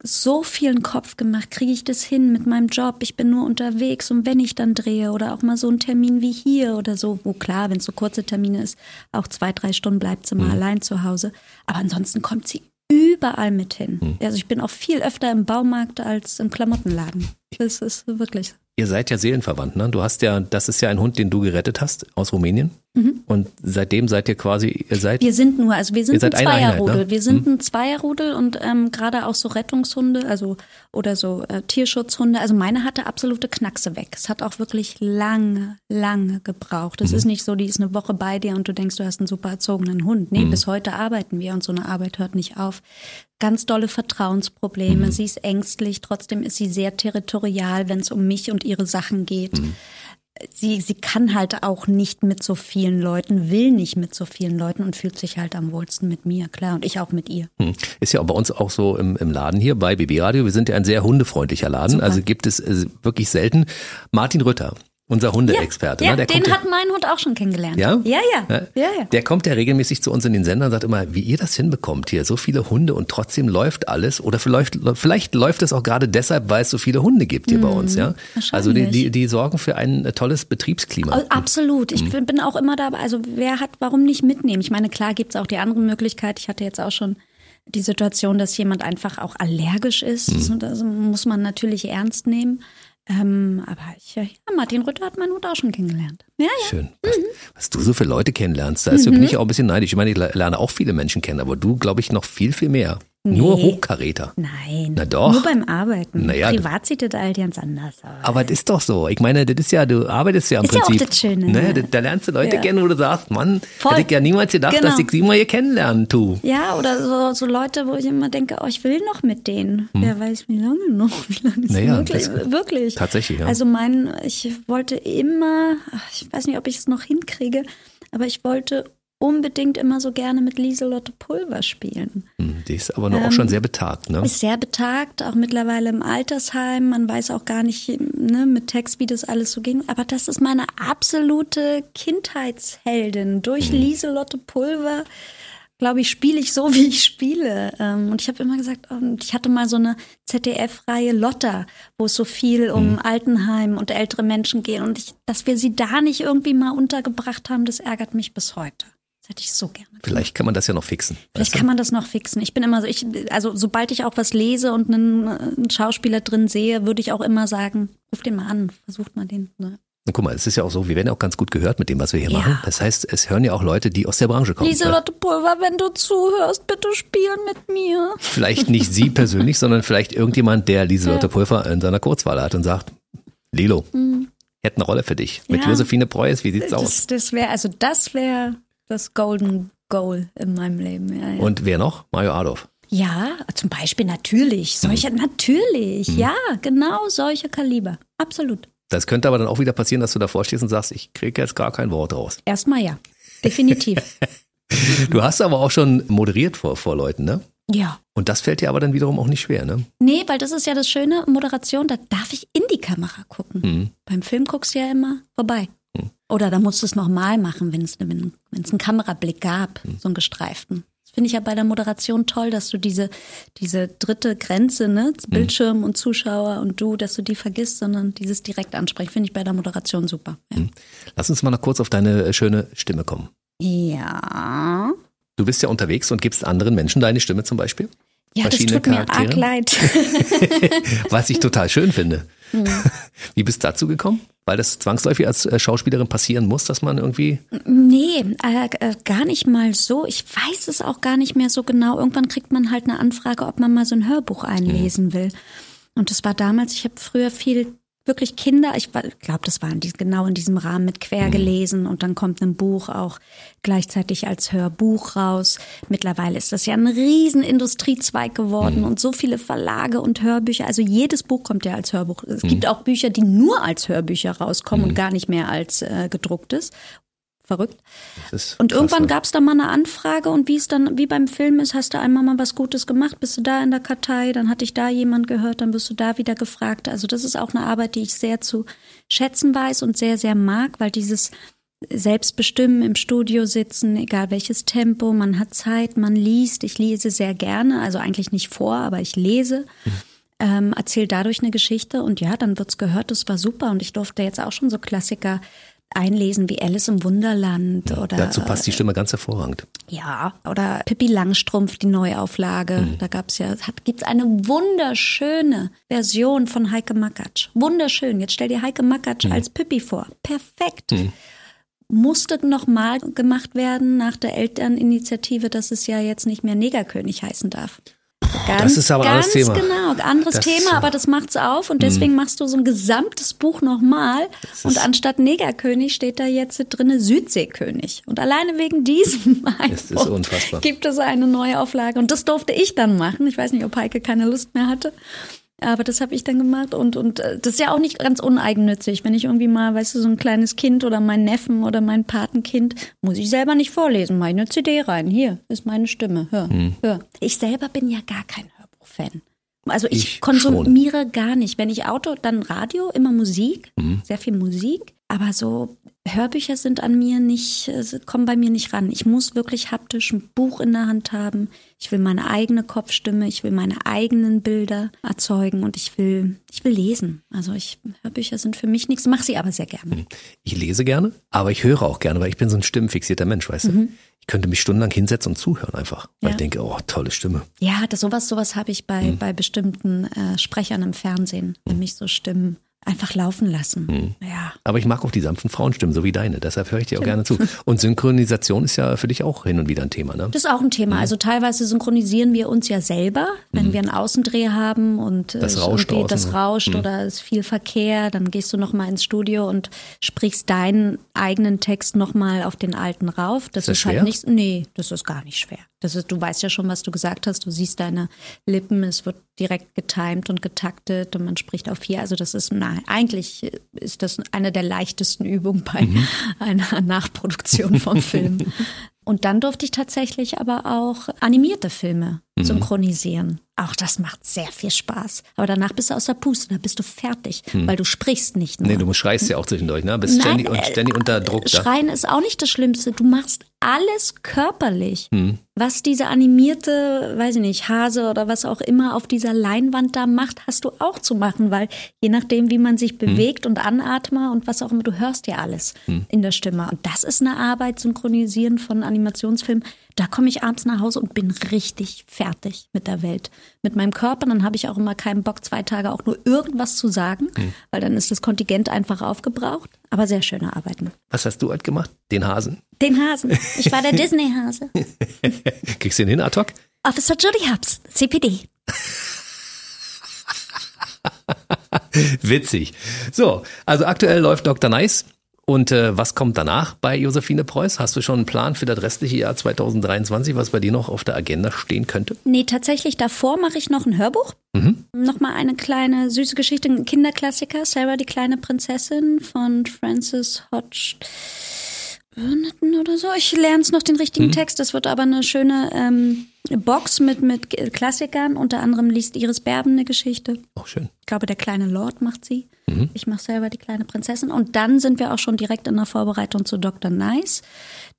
so viel in den Kopf gemacht. Kriege ich das hin mit meinem Job? Ich bin nur unterwegs und wenn ich dann drehe oder auch mal so einen Termin wie hier oder so, wo klar, wenn es so kurze Termine ist, auch zwei, drei Stunden bleibt sie mal allein zu Hause. Aber ansonsten kommt sie überall mit hin. Also ich bin auch viel öfter im Baumarkt als im Klamottenladen. Das ist wirklich Ihr seid ja seelenverwandt, ne? Du hast ja, das ist ja ein Hund, den du gerettet hast aus Rumänien. Und seitdem seid ihr quasi, ihr seid Wir sind nur, also wir sind ein Zweierrudel. ne? Wir sind ein Zweierrudel und ähm, gerade auch so Rettungshunde, also oder so äh, Tierschutzhunde. Also meine hatte absolute Knackse weg. Es hat auch wirklich lange, lange gebraucht. Mhm. Es ist nicht so, die ist eine Woche bei dir und du denkst, du hast einen super erzogenen Hund. Mhm. Nee, bis heute arbeiten wir und so eine Arbeit hört nicht auf. Ganz dolle Vertrauensprobleme. Mhm. Sie ist ängstlich, trotzdem ist sie sehr territorial, wenn es um mich und ihre Sachen geht Mhm. sie, sie kann halt auch nicht mit so vielen Leuten, will nicht mit so vielen Leuten und fühlt sich halt am wohlsten mit mir, klar. Und ich auch mit ihr. Hm. Ist ja bei uns auch so im, im Laden hier bei BB Radio. Wir sind ja ein sehr hundefreundlicher Laden. Also gibt es äh, wirklich selten. Martin Rütter, unser Hundeexperte. ja, ne? der den kommt hat mein Hund auch schon kennengelernt. Ja? Ja, ja. ja, ja. Der kommt ja regelmäßig zu uns in den Sender und sagt immer, wie ihr das hinbekommt hier, so viele Hunde und trotzdem läuft alles. Oder vielleicht, vielleicht läuft es auch gerade deshalb, weil es so viele Hunde gibt hier bei uns, ja. Also die, Mhm. die, die sorgen für ein tolles Betriebsklima. Oh, Absolut. Ich bin bin auch immer dabei. Also wer hat, warum nicht mitnehmen? Ich meine, klar gibt's auch die andere Möglichkeit. Ich hatte jetzt auch schon die Situation, dass jemand einfach auch allergisch ist. Und Das muss man natürlich ernst nehmen. Ähm, aber ich, ja, Martin Rütter hat meinen Hund auch schon kennengelernt. Ja, ja. Schön. Was, was du so für Leute kennenlernst, da ist, bin ich auch ein bisschen neidisch. Ich meine, ich lerne auch viele Menschen kennen, aber du, glaube ich, noch viel, viel mehr. Nur Nee. Hochkaräter. Nein. Na doch. Nur beim Arbeiten. Na ja, Privat sieht das halt ganz anders aus. Aber das ist doch so. Ich meine, das ist ja, du arbeitest ja im Ist ja auch Prinzip. das Schöne, Ne, da, da lernst du Leute Ja. kennen, wo du sagst, Mann, Voll. hätte ich ja niemals gedacht, Genau. dass ich sie mal hier kennenlernen tu. Ja, oder so, so Leute, wo ich immer denke, oh, ich will noch mit denen. Wer weiß, wie lange noch? Wie lange ist Hm. Naja, wirklich? das- wirklich. tatsächlich, ja. Also mein, ich wollte immer, ach, ich weiß nicht, ob ich es noch hinkriege, aber ich wollte unbedingt immer so gerne mit Lieselotte Pulver spielen. Hm, Die ist aber noch auch schon sehr betagt, ne? Ist sehr betagt, auch mittlerweile im Altersheim. Man weiß auch gar nicht ne, mit Text, wie das alles so ging. Aber das ist meine absolute Kindheitsheldin. Durch Mhm. Lieselotte Pulver, glaube ich, spiele ich so, wie ich spiele. Ähm, Und ich habe immer gesagt, ähm, ich hatte mal so eine ZDF-Reihe Lotta, wo es so viel um Mhm. Altenheim und ältere Menschen geht. Und ich, dass wir sie da nicht irgendwie mal untergebracht haben, das ärgert mich bis heute. Das hätte ich so gerne. gemacht. Vielleicht kann man das ja noch fixen. Vielleicht kann man das noch fixen. Ich bin immer so, ich, also sobald ich auch was lese und einen, einen Schauspieler drin sehe, würde ich auch immer sagen, ruft den mal an, versucht mal den. Ne? Guck mal, es ist ja auch so, wir werden ja auch ganz gut gehört mit dem, was wir hier Ja. machen. Das heißt, es hören ja auch Leute, die aus der Branche kommen. Lieselotte Pulver, wenn du zuhörst, bitte spiel mit mir. Vielleicht nicht Sie persönlich, sondern vielleicht irgendjemand, der Lieselotte Pulver in seiner Kurzwahl hat und sagt, Lilo, hätte eine Rolle für dich. Mit Mhm. Ja. Josephine Preuß, wie sieht's aus? Das, das wäre, also das wäre das Golden Goal in meinem Leben. Ja, ja. Und wer noch? Mario Adolf. ja zum Beispiel natürlich. Solche, natürlich. Ja, genau solche Kaliber. Absolut. Das könnte aber dann auch wieder passieren, dass du davor stehst und sagst, ich kriege jetzt gar kein Wort raus. Erstmal ja. Definitiv. Du hast aber auch schon moderiert vor, vor Leuten, ne? ja. Und das fällt dir aber dann wiederum auch nicht schwer, ne? Nee, weil das ist ja das Schöne, Moderation, da darf ich in die Kamera gucken. Mhm. Beim Film guckst du ja immer vorbei. Oder da musst du es nochmal machen, wenn es wenn, wenn es einen Kamerablick gab, so einen gestreiften. Finde ich ja bei der Moderation toll, dass du diese, diese dritte Grenze, ne, Bildschirm und Zuschauer und du, dass du die vergisst, sondern dieses direkt ansprechen, finde ich bei der Moderation super. Ja. Lass uns mal noch kurz auf deine äh, schöne Stimme kommen. ja. Du bist ja unterwegs und gibst anderen Menschen deine Stimme zum Beispiel. Ja, das tut mir arg leid. Was ich total schön finde. Mhm. Wie bist du dazu gekommen? Weil das zwangsläufig als äh, Schauspielerin passieren muss, dass man irgendwie. Nee, äh, äh, gar nicht mal so. Ich weiß es auch gar nicht mehr so genau. Irgendwann kriegt man halt eine Anfrage, ob man mal so ein Hörbuch einlesen will. Und das war damals, ich habe früher viel wirklich Kinder, ich glaube, das war in diesem, genau in diesem Rahmen mit quer gelesen und dann kommt ein Buch auch gleichzeitig als Hörbuch raus. Mittlerweile ist das ja ein riesen Industriezweig geworden Mhm. und so viele Verlage und Hörbücher. Also jedes Buch kommt ja als Hörbuch. Es gibt auch Bücher, die nur als Hörbücher rauskommen und gar nicht mehr als äh, gedrucktes. Verrückt. Und krass, irgendwann ne? gab es da mal eine Anfrage und wie es dann, wie beim Film ist, hast du einmal mal was Gutes gemacht, bist du da in der Kartei, dann hatte ich da jemand gehört, dann wirst du da wieder gefragt. Also das ist auch eine Arbeit, die ich sehr zu schätzen weiß und sehr, sehr mag, weil dieses Selbstbestimmen im Studio sitzen, egal welches Tempo, man hat Zeit, man liest. Ich lese sehr gerne, also eigentlich nicht vor, aber ich lese. Ähm, erzähle dadurch eine Geschichte und ja, dann wird's gehört, das war super und ich durfte jetzt auch schon so Klassiker einlesen wie Alice im Wunderland oder Dazu passt die Stimme ganz hervorragend. ja, oder Pippi Langstrumpf, die Neuauflage. Mhm. Da gab's ja, hat, gibt's eine wunderschöne Version von Heike Makatsch. Wunderschön. Jetzt stell dir Heike Mhm. Makatsch als Pippi vor. Perfekt. Musste nochmal gemacht werden nach der Elterninitiative, dass es ja jetzt nicht mehr Negerkönig heißen darf. Ganz, Das ist aber ein ganz anderes Thema. genau, anderes Das, Thema, aber das macht's auf und deswegen machst du so ein gesamtes Buch nochmal und anstatt Negerkönig steht da jetzt drinne Südseekönig und alleine wegen diesem gibt es eine neue Auflage und das durfte ich dann machen. Ich weiß nicht, ob Heike keine Lust mehr hatte. Aber das habe ich dann gemacht und, und äh, das ist ja auch nicht ganz uneigennützig. Wenn ich irgendwie mal, weißt du, so ein kleines Kind oder mein Neffen oder mein Patenkind, muss ich selber nicht vorlesen, mach ich eine CD rein. Hier ist meine Stimme, hör, Hm. hör. Ich selber bin ja gar kein Hörbuchfan. Also ich, Ich konsumiere gar nicht. Wenn ich Auto, dann Radio, immer Musik, Mhm. sehr viel Musik. Aber so Hörbücher sind an mir nicht, äh, kommen bei mir nicht ran. Ich muss wirklich haptisch ein Buch in der Hand haben. Ich will meine eigene Kopfstimme, ich will meine eigenen Bilder erzeugen und ich will, ich will lesen. Also ich, Hörbücher sind für mich nichts, mache sie aber sehr gerne. Ich lese gerne, aber ich höre auch gerne, weil ich bin so ein stimmenfixierter Mensch, weißt du. Ich könnte mich stundenlang hinsetzen und zuhören einfach, weil Mhm. Ja. ich denke, oh, tolle Stimme. Ja, das sowas, sowas habe ich bei, bei bestimmten äh, Sprechern im Fernsehen, wenn mich so Stimmen einfach laufen lassen. Ja. Aber ich mag auch die sanften Frauenstimmen, so wie deine. Deshalb höre ich dir auch gerne zu. Und Synchronisation ist ja für dich auch hin und wieder ein Thema, ne? Das ist auch ein Thema. Also teilweise synchronisieren wir uns ja selber, wenn wir einen Außendreh haben und äh, Das es rauscht irgendwie- draußen, das ne? rauscht oder es ist viel Verkehr, dann gehst du noch mal ins Studio und sprichst deinen eigenen Text noch mal auf den alten rauf. Das Ist das ist halt nicht, nee, das ist gar nicht schwer. Das ist, du weißt ja schon, was du gesagt hast. Du siehst deine Lippen, es wird direkt getimt und getaktet und man spricht auf vier. Also das ist, na, eigentlich ist das eine der leichtesten Übungen bei Mhm. einer Nachproduktion vom Film. Und dann durfte ich tatsächlich aber auch animierte Filme Mhm. synchronisieren. Auch das macht sehr viel Spaß. Aber danach bist du aus der Puste, da bist du fertig, weil du sprichst nicht nur. Mhm. Nee, du schreist ja auch zwischendurch, ne? Bist ständig, und äh, ständig unter Druck da. Schreien ist auch nicht das Schlimmste. Du machst alles körperlich. Hm. Was diese animierte, weiß ich nicht, Hase oder was auch immer auf dieser Leinwand da macht, hast du auch zu machen, weil je nachdem, wie man sich bewegt und anatmet und was auch immer, du hörst ja alles Hm. in der Stimme. Und das ist eine Arbeit, Synchronisieren von Animationsfilmen. Da komme ich abends nach Hause und bin richtig fertig mit der Welt. Mit meinem Körper, dann habe ich auch immer keinen Bock, zwei Tage auch nur irgendwas zu sagen, Hm. weil dann ist das Kontingent einfach aufgebraucht. Aber sehr schöne Arbeiten. Was hast du halt gemacht? Den Hasen. Den Hasen. Ich war der Disney-Hase. Kriegst du den hin, ad hoc? Officer Judy Hubs, CPD. Witzig. So, also aktuell läuft Dr. Nice. Und äh, was kommt danach bei Josephine Preuß? Hast du schon einen Plan für das restliche Jahr 2023, was bei dir noch auf der Agenda stehen könnte? Nee, tatsächlich davor mache ich noch ein Hörbuch. Mhm. Nochmal eine kleine süße Geschichte, ein Kinderklassiker, Sarah die kleine Prinzessin von Francis Hodge. Oder so. Ich lerne es noch den richtigen Text. Das wird aber eine schöne ähm, Box mit, mit Klassikern. Unter anderem liest Iris Berben eine Geschichte. Auch schön. Ich glaube, der kleine Lord macht sie. Ich mache selber die kleine Prinzessin. Und dann sind wir auch schon direkt in der Vorbereitung zu Dr. Nice.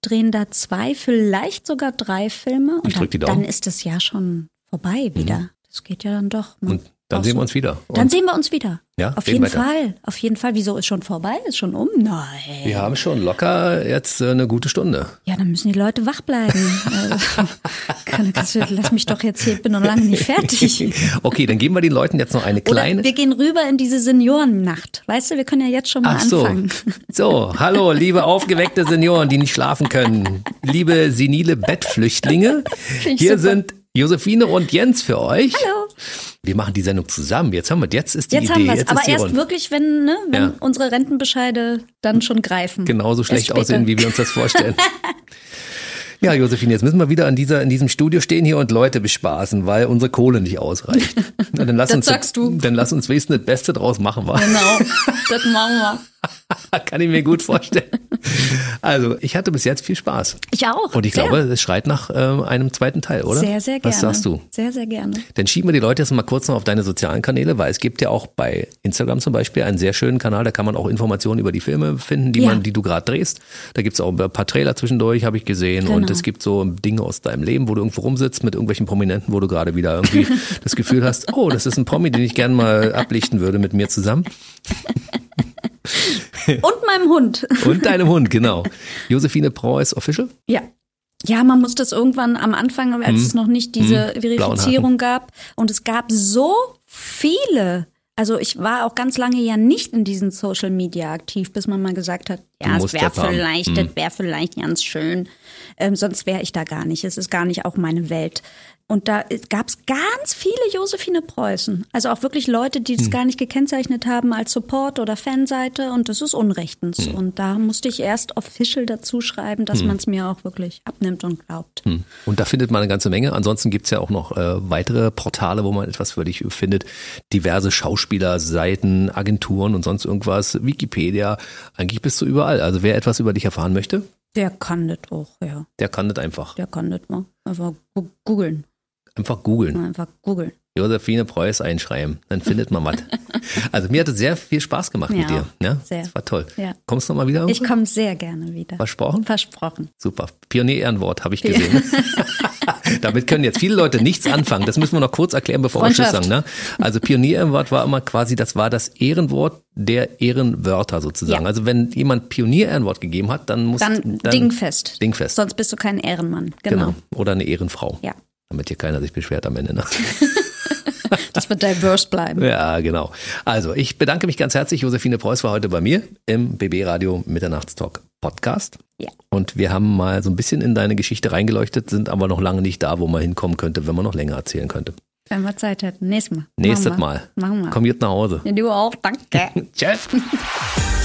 Drehen da zwei, vielleicht sogar drei Filme. Und Ich drück dann, dann ist das Jahr schon vorbei wieder. Das geht ja dann doch. Und dann sehen wir uns wieder. Und Dann sehen wir uns wieder. Ja, auf jeden weiter. Fall. Auf jeden Fall. Wieso ist schon vorbei? Ist schon um? Nein. wir haben schon locker jetzt äh, eine gute Stunde. Ja, dann müssen die Leute wach bleiben. Also, lass mich doch jetzt hier, ich bin noch lange nicht fertig. Okay, dann geben wir den Leuten jetzt noch eine kleine. Oder wir gehen rüber in diese Seniorennacht. Weißt du, wir können ja jetzt schon mal Ach so. anfangen. So, hallo, liebe aufgeweckte Senioren, die nicht schlafen können. Liebe senile Bettflüchtlinge. Hier super. sind Josephine und Jens für euch. Hallo. Wir machen die Sendung zusammen. Jetzt haben wir, jetzt ist die Jetzt Idee. haben wir es. jetzt Aber erst wirklich, wenn, ne, wenn Ja. unsere Rentenbescheide dann schon greifen. genauso schlecht aussehen, wie wir uns das vorstellen. Ja, Josephine, jetzt müssen wir wieder an dieser, in diesem Studio stehen hier und Leute bespaßen, weil unsere Kohle nicht ausreicht. Na, dann lass Das uns, sagst du. Dann lass uns wenigstens das Beste draus machen, wa? Genau, das machen wir. Kann ich mir gut vorstellen. Also, ich hatte bis jetzt viel Spaß. Ich auch. Und ich sehr. glaube, es schreit nach ähm, einem zweiten Teil, oder? Sehr, sehr gerne. Was sagst du? Sehr, sehr gerne. Dann schieben wir die Leute jetzt mal kurz noch auf deine sozialen Kanäle, weil es gibt ja auch bei Instagram zum Beispiel einen sehr schönen Kanal, da kann man auch Informationen über die Filme finden, die Ja. man, die du gerade drehst. Da gibt's auch ein paar Trailer zwischendurch, habe ich gesehen. Und Genau. es gibt so Dinge aus deinem Leben, wo du irgendwo rumsitzt mit irgendwelchen Prominenten, wo du gerade wieder irgendwie das Gefühl hast, oh, das ist ein Promi, den ich gerne mal ablichten würde mit mir zusammen. Und meinem Hund. Und deinem Hund, genau. Josephine Preuß Official? Ja. Ja, man muss das irgendwann am Anfang, als Hm. es noch nicht diese Blauen Verifizierung gab. Und es gab so viele. Also ich war auch ganz lange ja nicht in diesen Social Media aktiv, bis man mal gesagt hat, ja, es wäre vielleicht, Hm. das wäre vielleicht ganz schön. Ähm, sonst wäre ich da gar nicht. Es ist gar nicht auch meine Welt. Und da gab es ganz viele Josephine Preußen. Also auch wirklich Leute, die Hm. das gar nicht gekennzeichnet haben als Support oder Fanseite. Und das ist unrechtens. Hm. Und da musste ich erst official dazu schreiben, dass man es mir auch wirklich abnimmt und glaubt. Hm. Und da findet man eine ganze Menge. Ansonsten gibt's ja auch noch äh, weitere Portale, wo man etwas für dich findet. Diverse Schauspielerseiten, Agenturen und sonst irgendwas. Wikipedia. Eigentlich bist du überall. Also wer etwas über dich erfahren möchte, Der kann das auch, ja. der kann das einfach. Der kann das mal. Einfach googeln. Einfach googeln. Einfach googeln. Josephine Preuß einschreiben. Dann findet man was. Also mir hat es sehr viel Spaß gemacht Mir mit dir. Ja, Sehr. Das war toll. Ja. Kommst du noch mal wieder? Ich irgendwo? komme sehr gerne wieder. Versprochen? Versprochen. Super. Pionier-Ehrenwort habe ich gesehen. Damit können jetzt viele Leute nichts anfangen. Das müssen wir noch kurz erklären, bevor wir Tschüss sagen. Ne? Also Pionier-Ehrenwort war immer quasi, das war das Ehrenwort der Ehrenwörter sozusagen. Ja. Also wenn jemand Pionier-Ehrenwort gegeben hat, dann muss Dann, dingfest. Dingfest. Sonst bist du kein Ehrenmann. Genau. Genau. Oder eine Ehrenfrau. Ja. Damit hier keiner sich beschwert am Ende. Ne? Das wird diverse bleiben. Ja, genau. Also, ich bedanke mich ganz herzlich. Josephine Preuß war heute bei mir im BB Radio Mitternachtstalk Podcast. Ja. Und wir haben mal so ein bisschen in deine Geschichte reingeleuchtet, sind aber noch lange nicht da, wo man hinkommen könnte, wenn man noch länger erzählen könnte. Wenn wir Zeit hätten. Nächstes Mal. Nächstes Machen wir. Mal. Machen wir. Komm jetzt nach Hause. Ja, du auch. Danke. Tschüss.